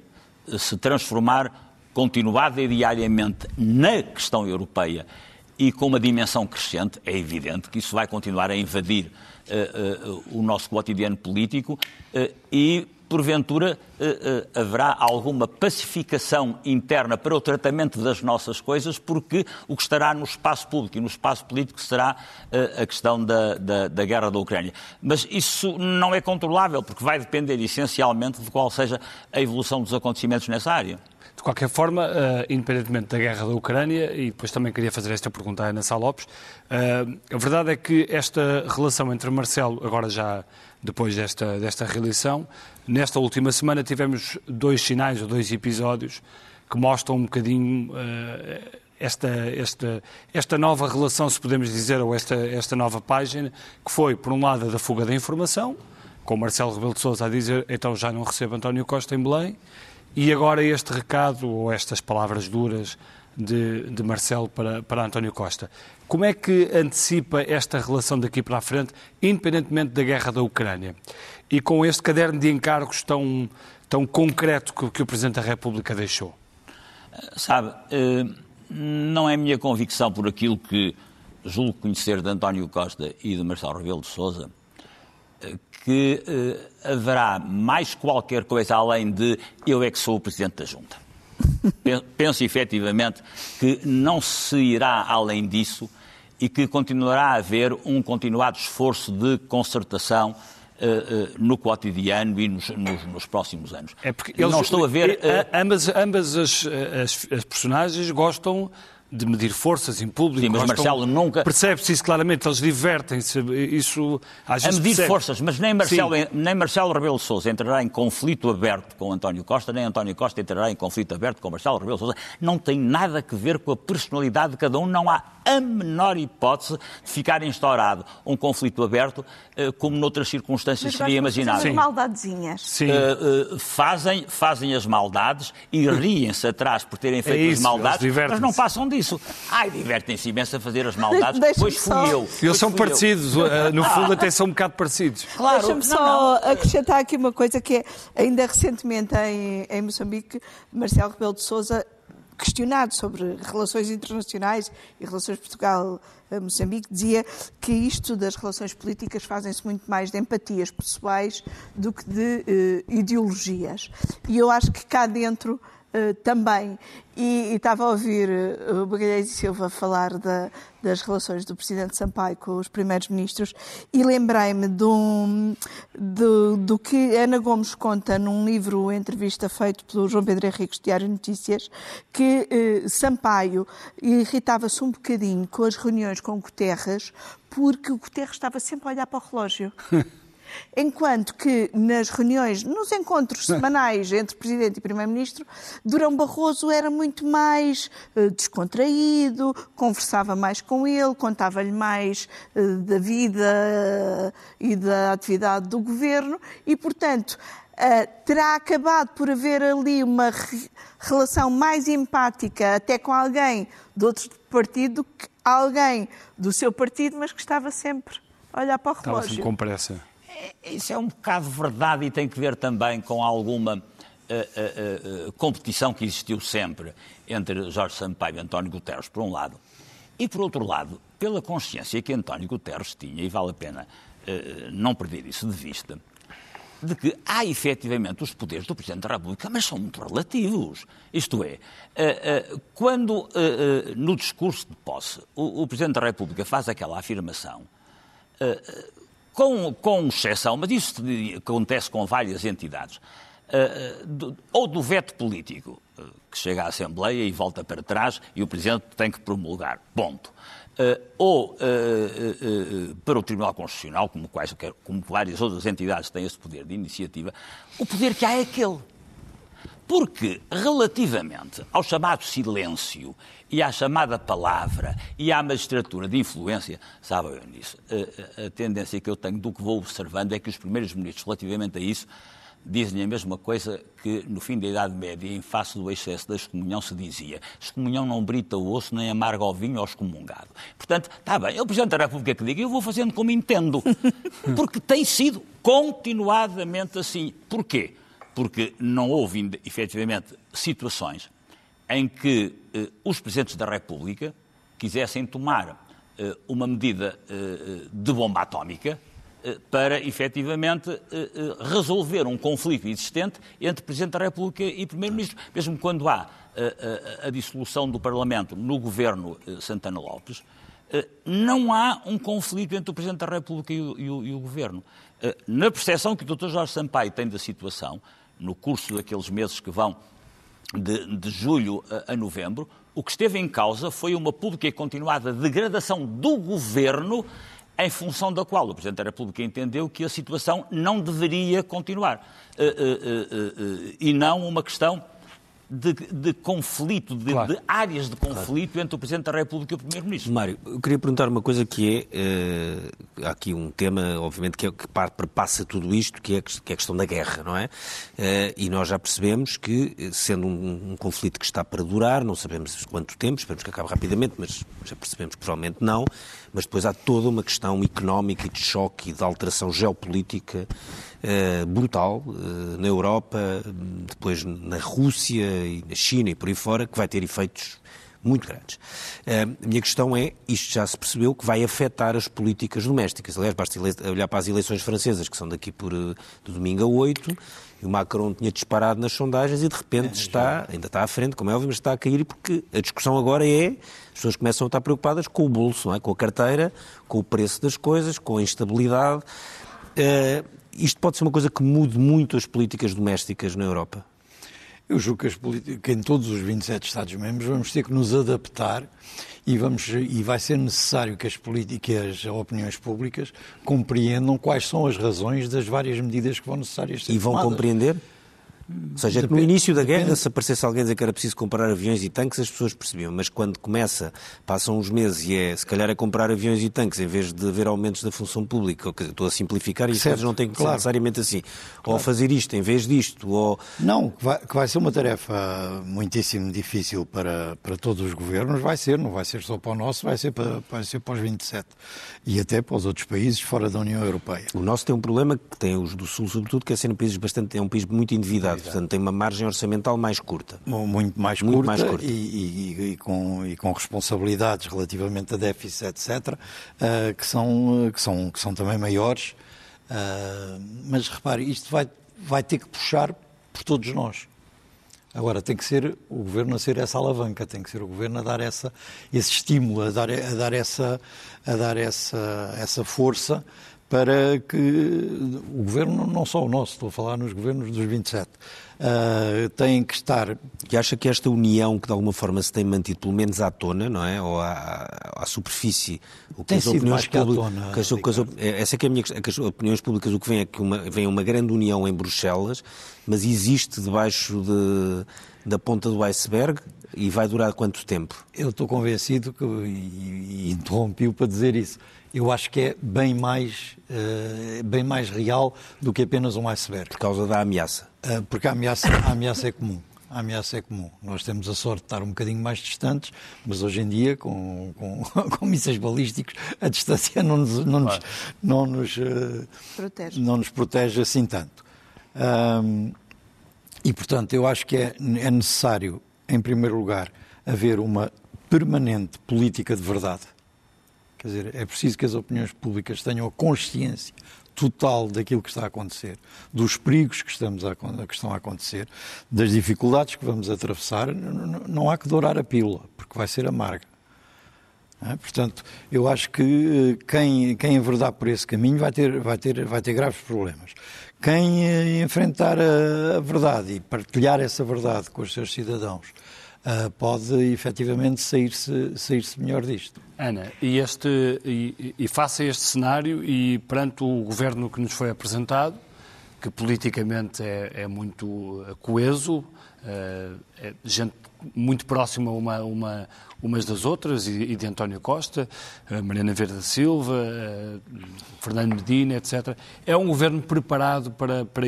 se transformar continuada e diariamente na questão europeia e com uma dimensão crescente, é evidente que isso vai continuar a invadir o nosso cotidiano político e porventura eh, eh, haverá alguma pacificação interna para o tratamento das nossas coisas, porque o que estará no espaço público e no espaço político será eh, a questão da, da, da, guerra da Ucrânia. Mas isso não é controlável, porque vai depender essencialmente de qual seja a evolução dos acontecimentos nessa área. De qualquer forma, uh, independentemente da guerra da Ucrânia, e depois também queria fazer esta pergunta à Ana Sá Lopes, uh, a verdade é que esta relação entre Marcelo, agora já depois desta, desta reeleição. Nesta última semana tivemos dois sinais ou dois episódios que mostram um bocadinho uh, esta, esta, esta nova relação, se podemos dizer, ou esta, esta nova página, que foi, por um lado, a da fuga da informação, com Marcelo Rebelo de Sousa a dizer então já não recebo António Costa em Belém, e agora este recado, ou estas palavras duras de, de Marcelo para, para António Costa. Como é que antecipa esta relação daqui para a frente, independentemente da guerra da Ucrânia? E com este caderno de encargos tão, tão concreto que, que o Presidente da República deixou? Sabe, eh, não é minha convicção por aquilo que julgo conhecer de António Costa e de Marcelo Rebelo de Sousa, eh, que eh, haverá mais qualquer coisa além de eu é que sou o Presidente da Junta. Penso efetivamente que não se irá além disso e que continuará a haver um continuado esforço de concertação Uh, uh, no cotidiano e nos, nos, nos, próximos anos. É porque eles, não estou a ver. Uh... Ambas, ambas as, as, as, personagens gostam de medir forças em público. Sim, mas gostam- Marcelo nunca- Percebe-se isso claramente, eles divertem-se. Isso às a vezes medir percebe. forças, mas nem Marcelo, Sim. nem Marcelo Rebelo de Sousa entrará em conflito aberto com António Costa, nem António Costa entrará em conflito aberto com Marcelo Rebelo de Sousa. Não tem nada a ver com a personalidade de cada um, não há a menor hipótese de ficar instaurado um conflito aberto, eh, como noutras circunstâncias Mas seria imaginável. fazer umas maldadezinhas. Sim. Uh, uh, fazem, fazem as maldades e riem-se atrás por terem feito É isso, as maldades, mas não passam disso. Ai, divertem-se imenso a fazer as maldades, Deixa-me pois fui só- eu. Eles pois são fui eu. parecidos, eh, no fundo até são um bocado parecidos. Claro, Deixa-me só não. acrescentar aqui uma coisa que é, ainda recentemente em, em Moçambique, Marcelo Rebelo de Sousa questionado sobre relações internacionais e relações Portugal-Moçambique, dizia que isto das relações políticas fazem-se muito mais de empatias pessoais do que de eh, ideologias. E eu acho que cá dentro eh, também. E, e estava a ouvir eh, o Magalhães Silva falar da- das relações do Presidente Sampaio com os primeiros ministros e lembrei-me um- do, do que Ana Gomes conta num livro, entrevista feito pelo João Pedro Henriques, Diário Notícias, que eh, Sampaio irritava-se um bocadinho com as reuniões com Guterres porque o Guterres estava sempre a olhar para o relógio. Enquanto que nas reuniões, nos encontros semanais entre Presidente e Primeiro-Ministro, Durão Barroso era muito mais eh, descontraído, conversava mais com ele, contava-lhe mais eh, da vida eh, e da atividade do governo e, portanto, terá acabado por haver ali uma re- relação mais empática até com alguém de outro partido do que alguém do seu partido, mas que estava sempre a olhar para o Estava relógio. assim com pressa. Isso é um bocado verdade e tem que ver também com alguma eh, eh, eh, competição que existiu sempre entre Jorge Sampaio e António Guterres, por um lado, e por outro lado, pela consciência que António Guterres tinha, e vale a pena não perder isso de vista, de que há efetivamente os poderes do Presidente da República, mas são muito relativos. Isto é, quando no discurso de posse o Presidente da República faz aquela afirmação, com, com exceção, mas isso acontece com várias entidades, eh, do- ou do veto político, eh, que chega à Assembleia e volta para trás e o Presidente tem que promulgar. Ponto. Eh, ou eh, eh, eh, para o Tribunal Constitucional, como, quais, como várias outras entidades têm esse poder de iniciativa, o poder que há é aquele. Porque, relativamente ao chamado silêncio e à chamada palavra e à magistratura de influência, sabem eu nisso, a, a- tendência que eu tenho do que vou observando é que os primeiros ministros, relativamente a isso, dizem a mesma coisa que no fim da Idade Média, em face do excesso da excomunhão, se dizia: excomunhão não brita o osso, nem amarga o vinho ao excomungado. Portanto, está bem, é o Presidente da República que diga, eu vou fazendo como entendo. Porque tem sido continuadamente assim. Porquê? Porque não houve, efetivamente, situações em que eh, os Presidentes da República quisessem tomar eh, uma medida eh, de bomba atómica eh, para, efetivamente, eh, eh, resolver um conflito existente entre Presidente da República e Primeiro-Ministro. Mesmo quando há eh, a, a dissolução do Parlamento no governo eh, Santana Lopes, eh, não há um conflito entre o Presidente da República e o, e o- e o Governo. Eh, Na percepção que o Dr. Jorge Sampaio tem da situação, no curso daqueles meses que vão de, de julho a, a novembro, o que esteve em causa foi uma pública e continuada degradação do Governo, em função da qual o Presidente da República entendeu que a situação não deveria continuar. Eh, eh, eh, e não uma questão de, de conflito, de, Claro. de áreas de conflito entre o Presidente da República e o Primeiro-Ministro. Mário, eu queria perguntar uma coisa que é, eh, há aqui um tema, obviamente, que, é, que perpassa tudo isto, que é, que é a questão da guerra, não é? Eh, e nós já percebemos que, eh, sendo um, um conflito que está para durar, não sabemos quanto tempo, esperemos que acabe rapidamente, mas já percebemos que provavelmente não, mas depois há toda uma questão económica e de choque e de alteração geopolítica eh, brutal eh, na Europa, depois na Rússia e na China e por aí fora, que vai ter efeitos muito grandes. Eh, a minha questão é, isto já se percebeu que vai afetar as políticas domésticas. Aliás, basta olhar para as eleições francesas, que são daqui por eh, de domingo a 8, e o Macron tinha disparado nas sondagens e de repente está, ainda está à frente, como é óbvio, mas está a cair porque a discussão agora é, as pessoas começam a estar preocupadas com o bolso, é? com a carteira, com o preço das coisas, com a instabilidade. Eh, isto pode ser uma coisa que mude muito as políticas domésticas na Europa. Eu julgo que, as que em todos os 27 Estados-membros vamos ter que nos adaptar e, vamos, e vai ser necessário que as políticas, as opiniões públicas compreendam quais são as razões das várias medidas que vão necessárias ser E vão tomadas. compreender? Ou seja, que no início da guerra, se aparecesse alguém dizer que era preciso comprar aviões e tanques, as pessoas percebiam. Mas quando começa, passam uns meses e é, se calhar, a comprar aviões e tanques em vez de haver aumentos da função pública, ou, estou a simplificar e as coisas não têm que ser claro. necessariamente assim. Ou fazer isto em vez disto, ou... Não, que vai, que vai ser uma tarefa muitíssimo difícil para, para todos os governos, vai ser, não vai ser só para o nosso, vai ser para, vai ser para os 27 e até para os outros países fora da União Europeia. O nosso tem um problema que tem os do Sul, sobretudo, que é ser um país bastante, é um país muito endividado, portanto tem uma margem orçamental mais curta. Muito mais Muito curta, mais curta. E, e- e com, e com responsabilidades relativamente a déficit, etc., ah, que, são, ah, que, são, que são também maiores. Ah, mas repare, isto vai, vai ter que puxar por todos nós. Agora, tem que ser o governo a ser essa alavanca, tem que ser o governo a dar essa, esse estímulo, a dar, a dar, essa, a dar essa, essa força para que o governo, não só o nosso, estou a falar nos governos dos 27, ah, tem que estar. E acha que esta união que de alguma forma se tem mantido, pelo menos à tona, não é? Ou à, à superfície, o que Tem as opiniões públicas- tona, que as- que as essa é que é a minha questão, que as opiniões públicas o que vem é que uma, vem uma grande união em Bruxelas, mas existe debaixo de- da ponta do iceberg e vai durar quanto tempo? Eu estou convencido, que, e, e interrompi-o para dizer isso, eu acho que é bem mais, eh, bem mais real do que apenas um iceberg. Por causa da ameaça. Ah, porque a ameaça, a ameaça é comum. A ameaça é comum. Nós temos a sorte de estar um bocadinho mais distantes, mas hoje em dia, com, com, com mísseis balísticos, a distância não nos, não nos, não nos, eh, Protege. não nos protege assim tanto. Ahm, e, portanto, eu acho que é, é necessário, em primeiro lugar, haver uma permanente política de verdade. Quer dizer, é preciso que as opiniões públicas tenham a consciência total daquilo que está a acontecer, dos perigos que, estamos a, que estão a acontecer, das dificuldades que vamos atravessar. Não há que dourar a pílula, porque vai ser amarga. é? Portanto, eu acho que eh, quem, quem enverdar por esse caminho vai ter, vai ter, vai ter graves problemas. Quem eh, enfrentar a, a verdade e partilhar essa verdade com os seus cidadãos ah, pode efetivamente sair-se sair melhor disto. Ana, e, este, e, e face a este cenário e perante o governo que nos foi apresentado, que politicamente é, é muito eh, coeso, gente muito próxima uma, uma, umas das outras, e, e de António Costa, eh, Mariana Verde Silva, eh, Fernando Medina, etc. É um governo preparado para, para,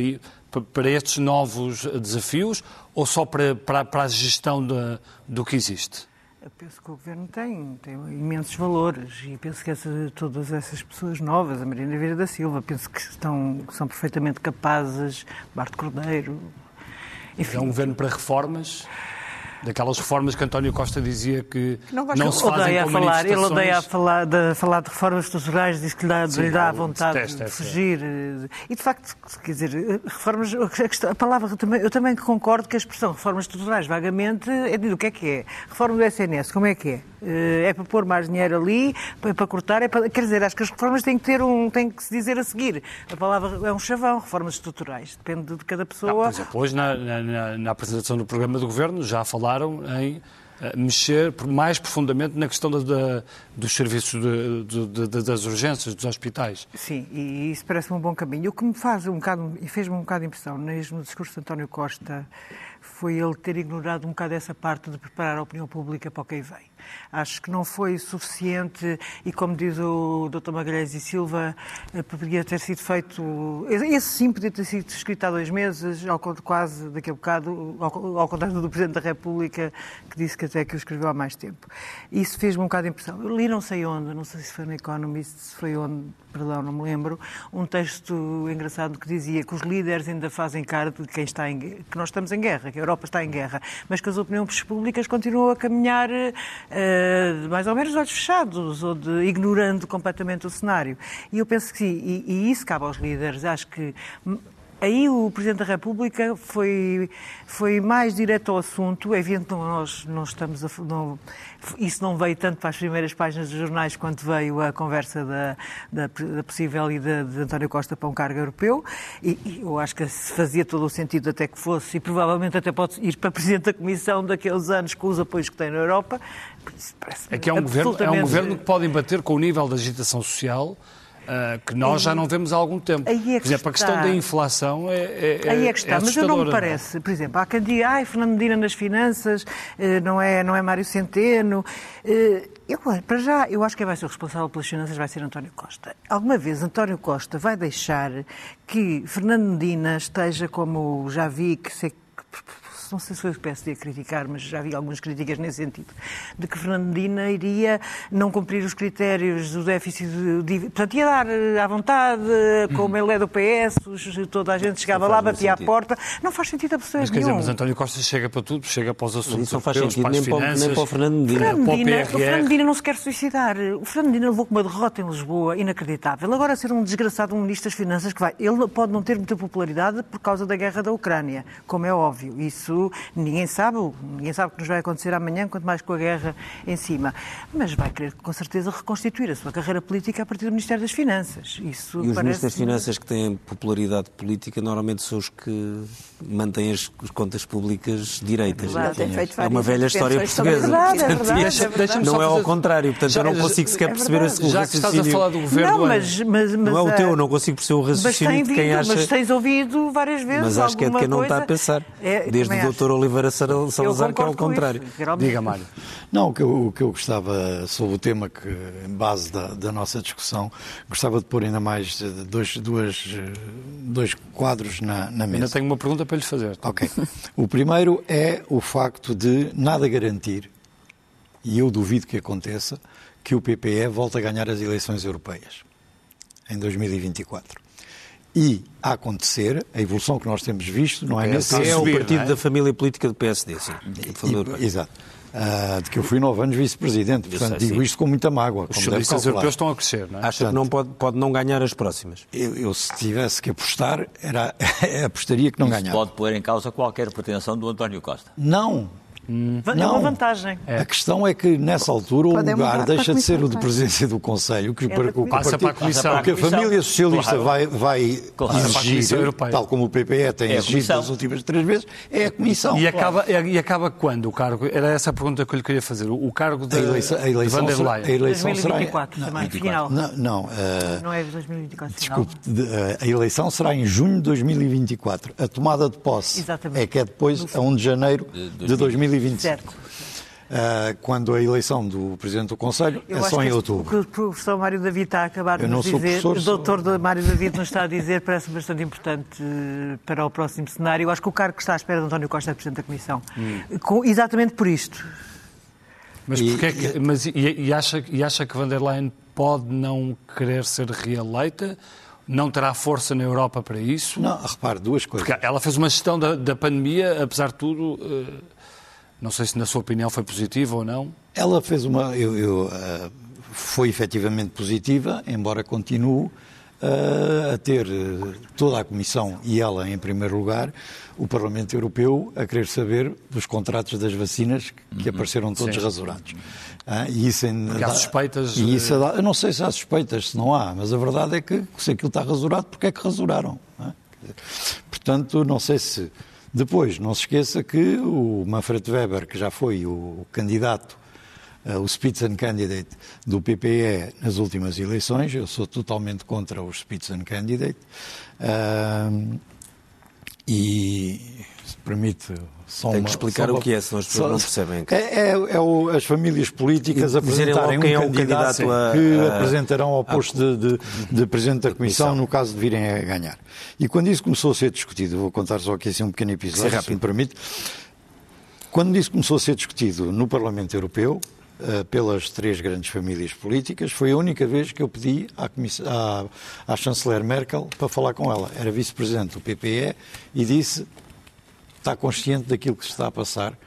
para estes novos desafios ou só para, para, para a gestão da- do que existe? Eu penso que o Governo tem, tem imensos valores e penso que essa- todas essas pessoas novas, a Marina Vieira da Silva, penso que, estão, que são perfeitamente capazes, Barte Cordeiro, enfim. É um governo para reformas, daquelas reformas que António Costa dizia que não não, se fazem odeia com a falar, ele odeia a falar de, falar de reformas estruturais, diz que lhe dá, Sim, lhe dá vontade de essa- fugir. eh, E de facto, quer dizer, reformas, a, questão- a palavra, eu também, eu também concordo que a expressão reformas estruturais, vagamente, é de o que é que é? Reforma do SNS, como é que é? Eh, É para pôr mais dinheiro ali, para, para cortar, é para, quer dizer, acho que as reformas têm que ter um, têm que se dizer a seguir. A palavra é um chavão, reformas estruturais, depende de cada Não, pessoa. por exemplo, hoje, na, na- na- apresentação do programa do Governo, já falaram em eh, mexer mais profundamente na questão da- da- dos serviços de- de- de- das urgências, dos hospitais. Sim, e isso parece-me um bom caminho. O que me faz um bocado, e fez-me um bocado de impressão, mesmo no discurso de António Costa, foi ele ter ignorado um bocado essa parte de preparar a opinião pública para o que aí vem. Acho que não foi suficiente e, como diz o Dr. Magalhães e Silva, eh, poderia ter sido feito. Esse sim podia ter sido escrito há dois meses, ao, quase daqui a bocado, ao, contrário do Presidente da República, que disse que até que o escreveu há mais tempo. Isso fez-me um bocado de impressão. Eu li não sei onde, não sei se foi no Economist, se foi onde, perdão, não me lembro, um texto engraçado que dizia que os líderes ainda fazem cara de quem está em que nós estamos em guerra, que a Europa está em guerra, mas que as opiniões públicas continuam a caminhar eh, mais ou menos de olhos fechados ou de, ignorando completamente o cenário. E eu penso que sim, e, e isso cabe aos líderes. Acho que Aí o Presidente da República foi, foi mais direto ao assunto. É evidente que nós não estamos a, não, isso não veio tanto para as primeiras páginas dos jornais quanto veio a conversa da, da, da possível ida de António Costa para um cargo europeu. E, e, eu acho que fazia todo o sentido até que fosse, e provavelmente até pode ir para Presidente da Comissão daqueles anos com os apoios que tem na Europa. É que é um, governo, é um governo que pode embater com o nível de agitação social Uh, que nós já não vemos há algum tempo. É que por exemplo, está. a questão da inflação é, é Aí é que está, é mas eu não me parece. Não? Por exemplo, há quem diga, ai, Fernando Medina nas finanças, eh, não é, não é Mário Centeno. Eh, eu, para já, eu acho que quem vai ser o responsável pelas finanças vai ser António Costa. Alguma vez António Costa vai deixar que Fernando Medina esteja como já vi que se não sei se foi o PSD a criticar, mas já vi algumas críticas nesse sentido, de que Fernando Medina iria não cumprir os critérios do déficit de Portanto, ia dar eh, à vontade, como ele é do PS, toda a gente chegava lá, batia à porta. Não faz sentido absolutamente mas, quer dizer, mas António Costa chega para tudo, chega para os assuntos isso não faz europeus, sentido nem, finanças, para, nem para o Fernando Medina. Fernando Medina para o, o Fernando Medina não se quer suicidar. O Fernando Medina levou com uma derrota em Lisboa inacreditável. Agora ser um desgraçado um ministro das Finanças que vai... Ele pode não ter muita popularidade por causa da guerra da Ucrânia, como é óbvio. Isso ninguém sabe, ninguém sabe o que nos vai acontecer amanhã, quanto mais com a guerra em cima. Mas vai querer, com certeza, reconstituir a sua carreira política a partir do Ministério das Finanças. Isso e os Ministros das Finanças que têm popularidade política normalmente são os que mantêm as contas públicas direitas. É, é uma velha história portuguesa. Verdade, é verdade, é verdade. Não é ao contrário, portanto já, eu não eh, consigo sequer é perceber esse Já que estás a falar do governo, não, mas, mas, mas, não é o teu, eh, não consigo perceber o raciocínio de quem acha... Mas tens ouvido várias vezes Mas acho que é de quem não está a pensar, é, desde o doutor Oliveira Salazar, que é o contrário. Isso, Diga, Mário. Não, o que, eu, o que eu gostava, sobre o tema que, em base da, da nossa discussão, gostava de pôr ainda mais eh, dois, duas, eh, dois quadros na, na mesa. Ainda tenho uma pergunta para lhe fazer. Ok. o primeiro é o facto de nada garantir, e eu duvido que aconteça, que o PPE volte a ganhar as eleições europeias em 2024 e a acontecer, a evolução que nós temos visto, não é nesse é o partido é? da família política do PSD, sim. E, exato. Uh, de que eu fui nove anos vice-presidente. Portanto, sei, digo sim. isto com muita mágoa. Os socialistas europeus estão a crescer, não é? Acha Portanto, que não pode, pode não ganhar as próximas? Eu, eu se tivesse que apostar, era, apostaria que não ganhava. pode pôr em causa qualquer pretensão do António Costa? Não, Hum. É uma vantagem. É. A questão é que, nessa altura, o lugar deixa de ser o de presidência do Conselho, que, é para, o passa partido, para a Comissão. Porque a família socialista claro. vai, vai claro. exigir, tal como o PPE tem é exigido nas últimas três vezes, é a Comissão. E, acaba, e acaba quando o cargo? Era essa a pergunta que eu lhe queria fazer. O cargo de, a eleição, a eleição, de será, a eleição 2024 será, também, final. Não, não, uh, não é 2024 Desculpe, de, uh, a eleição será em junho de 2024. A tomada de posse Exatamente. é que é depois, a 1 de janeiro de 2025. Certo. Uh, quando a eleição do Presidente do Conselho Eu é só em outubro. O que o professor Mário David está a acabar de nos dizer, o doutor sou... Mário David nos está a dizer, parece bastante importante uh, para o próximo cenário. Eu acho que o cargo que está à espera de António Costa é Presidente da Comissão. Hum. Com, exatamente por isto. Mas, e, é que, mas e, e, acha, e acha que van der Leyen pode não querer ser reeleita? Não terá força na Europa para isso? Não, repare, duas coisas. Porque ela fez uma gestão da, da pandemia, apesar de tudo... Uh, não sei se na sua opinião foi positiva ou não. Ela fez uma. Eu, eu, uh, foi efetivamente positiva, embora continue uh, a ter uh, toda a Comissão e ela em primeiro lugar, o Parlamento Europeu a querer saber dos contratos das vacinas que uhum. apareceram todos Sim. rasurados. e isso em, porque há suspeitas. E isso, eu não sei se há suspeitas, se não há, mas a verdade é que se aquilo está rasurado, porque é que rasuraram? É? Portanto, não sei se depois, não se esqueça que o Manfred Weber, que já foi o candidato, uh, o Spitzencandidate do PPE nas últimas eleições, eu sou totalmente contra o Spitzencandidate, uh, e, se permite só Tem que explicar o que é, senão as pessoas só, não percebem. É, é, é o, as famílias políticas apresentarem um é candidato, candidato a, que a, apresentarão ao posto a, de, de, de, Presidente da Comissão, no caso de virem a ganhar. E quando isso começou a ser discutido, vou contar só aqui assim um pequeno episódio, se me permite. Quando isso começou a ser discutido no Parlamento Europeu, uh, pelas três grandes famílias políticas, foi a única vez que eu pedi à, à, à chanceler Merkel para falar com ela. Era vice-presidente do PPE e disse está consciente daquilo que se está a passar.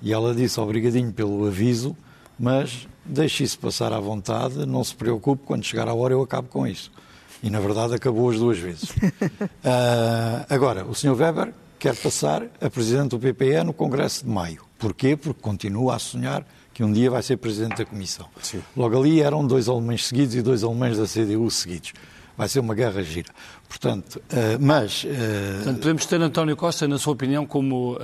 E ela disse, obrigadinho pelo aviso, mas deixe isso passar à vontade, não se preocupe, quando chegar a hora eu acabo com isso. E, na verdade, acabou as duas vezes. uh, agora, o Sr. Weber quer passar a presidente do PPE no Congresso de Maio. Porquê? Porque continua a sonhar que um dia vai ser presidente da Comissão. Sim. Logo ali eram dois alemães seguidos e dois alemães da CDU seguidos. Vai ser uma guerra gira. Portanto, uh, mas... Uh... Portanto, podemos ter António Costa, na sua opinião, como uh,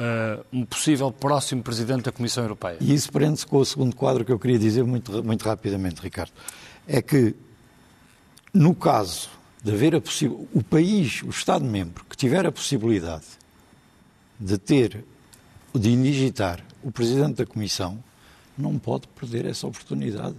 um possível próximo presidente da Comissão Europeia. E isso prende-se com o segundo quadro que eu queria dizer muito, muito rapidamente, Ricardo. É que, no caso de haver a possível... O país, o Estado-membro, que tiver a possibilidade de ter, de indigitar o presidente da Comissão, não pode perder essa oportunidade.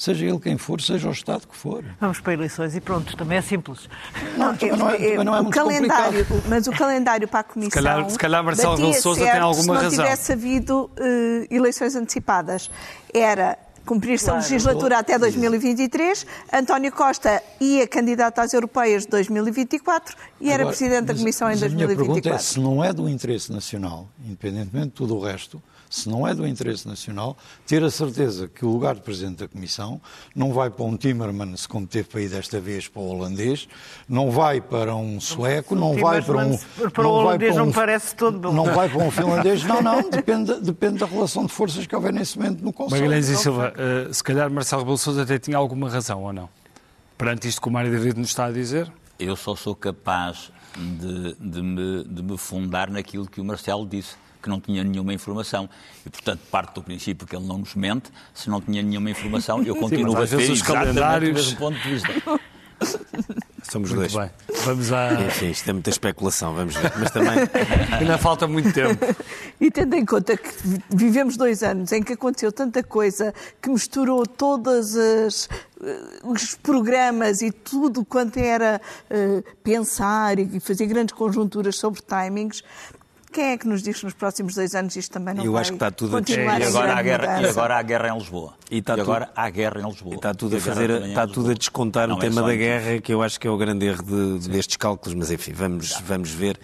Seja ele quem for, seja o Estado que for. Vamos para eleições e pronto, também é simples. Não, não, não é, não é o calendário, Mas o calendário para a Comissão. Se calhar, se calhar Marcelo Rebelo Souza tem alguma razão. Se não tivesse havido uh, eleições antecipadas, era cumprir-se claro. a legislatura até 2023, António Costa ia candidato às europeias de 2024 e Agora, era presidente da Comissão em 2024. A minha pergunta é, se não é do interesse nacional, independentemente de tudo o resto, se não é do interesse nacional, ter a certeza que o lugar de Presidente da Comissão não vai para um Timmermans, como teve para ir desta vez para o holandês, não vai para um sueco, não vai para um... Para o holandês não um, parece todo... Não vai para um finlandês, não, não, depende, depende da relação de forças que houver nesse momento no Conselho. Magalhães e Silva, uh, se calhar Marcelo Rebelo Sousa até tinha alguma razão, ou não? Perante isto que o Mário David nos está a dizer? Eu só sou capaz de, de, me, de me fundar naquilo que o Marcelo disse que não tinha nenhuma informação. E, portanto, parte do princípio que ele não nos mente. Se não tinha nenhuma informação, eu continuo Sim, a ter os calendários... do mesmo ponto de vista. Somos muito dois. Bem. Vamos a... Enfim, isto é muita especulação, vamos ver. Mas também. Ainda falta muito tempo. E tendo em conta que vivemos dois anos em que aconteceu tanta coisa que misturou todas as eh, os programas e tudo quanto era uh, pensar e fazer grandes conjunturas sobre timings, quem é que nos diz que nos próximos dois anos isto também não Eu vai acho que está tudo continuar a... E agora, há guerra, e agora há guerra em Lisboa. E, está e agora tudo... há guerra em Lisboa. E está tudo, a, fazer, está tudo a descontar não o é tema da guerra, que eu acho que é o grande erro de, destes cálculos, mas enfim, vamos, vamos ver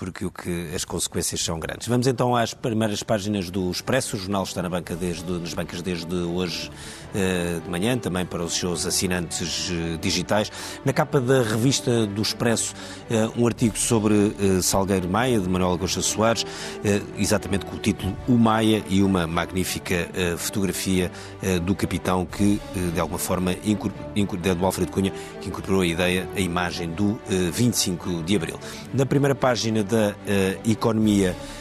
porque o que as consequências são grandes. Vamos então às primeiras páginas do Expresso. O jornal está na banca desde, nas bancas desde hoje uh, de manhã, também para os seus assinantes uh, digitais. Na capa da revista do Expresso, uh, um artigo sobre Salgueiro Maia, de Manuel Gosta Soares, exatamente com o título O Maia e uma magnífica fotografia do capitão que, de alguma forma, do Alfredo Cunha, que incorporou a ideia, a imagem do 25 de Abril. Na primeira página da uh, economia. eh,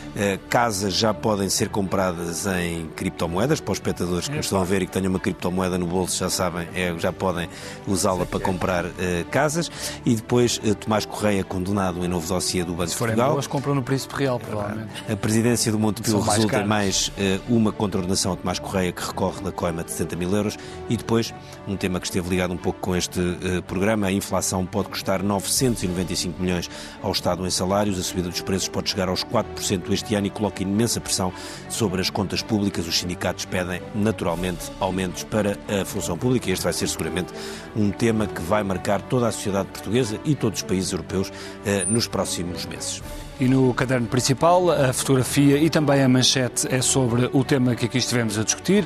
casas já podem ser compradas em criptomoedas, para os espectadores que é, estão a ver e que tenham uma criptomoeda no bolso já sabem, é, já podem usá-la para comprar uh, casas. E depois uh, Tomás Correia, condenado em novo dossiê do Banco de Portugal. Boas, compram no Príncipe Real, provavelmente. A presidência do Montepio resulta em mais uh, uma contornação a Tomás Correia que recorre da coima de 70 mil euros. E depois, um tema que esteve ligado um pouco com este programa, a inflação pode custar 995 milhões ao Estado em salários, a subida dos preços pode chegar aos 4% este ano e coloca imensa pressão sobre as contas públicas. Os sindicatos pedem, naturalmente, aumentos para a função pública e este vai ser seguramente um tema que vai marcar toda a sociedade portuguesa e todos os países europeus eh, nos próximos meses. E no caderno principal, a fotografia e também a manchete é sobre o tema que aqui estivemos a discutir.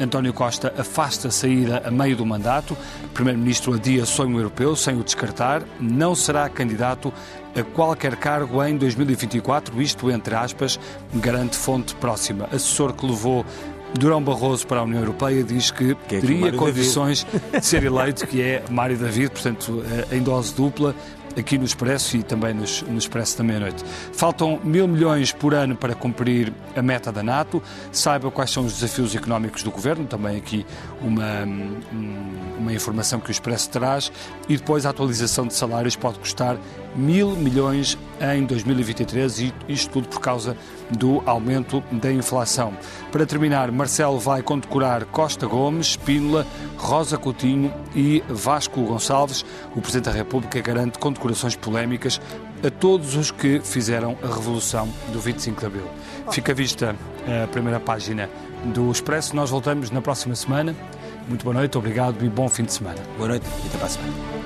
António Costa afasta a saída a meio do mandato. Primeiro-Ministro adia sonho europeu sem o descartar. Não será candidato a qualquer cargo em 2024, isto entre aspas, garante fonte próxima. Assessor que levou Durão Barroso para a União Europeia diz que, que é teria condições David. de ser eleito, que é Mário David, portanto, eh, em dose dupla, aqui no Expresso e também nos, no Expresso da meia-noite. Faltam mil milhões por ano para cumprir a meta da NATO. Saiba quais são os desafios económicos do Governo, também aqui uma, uma informação que o Expresso traz. E depois a atualização de salários pode custar mil milhões em 2023 e isto tudo por causa do aumento da inflação. Para terminar, Marcelo vai condecorar Costa Gomes, Spínola, Rosa Coutinho e Vasco Gonçalves. O Presidente da República garante condecorações polémicas a todos os que fizeram a revolução do 25 de Abril. Fica vista a primeira página do Expresso. Nós voltamos na próxima semana. Muito boa noite, obrigado e bom fim de semana. Boa noite e até para a semana.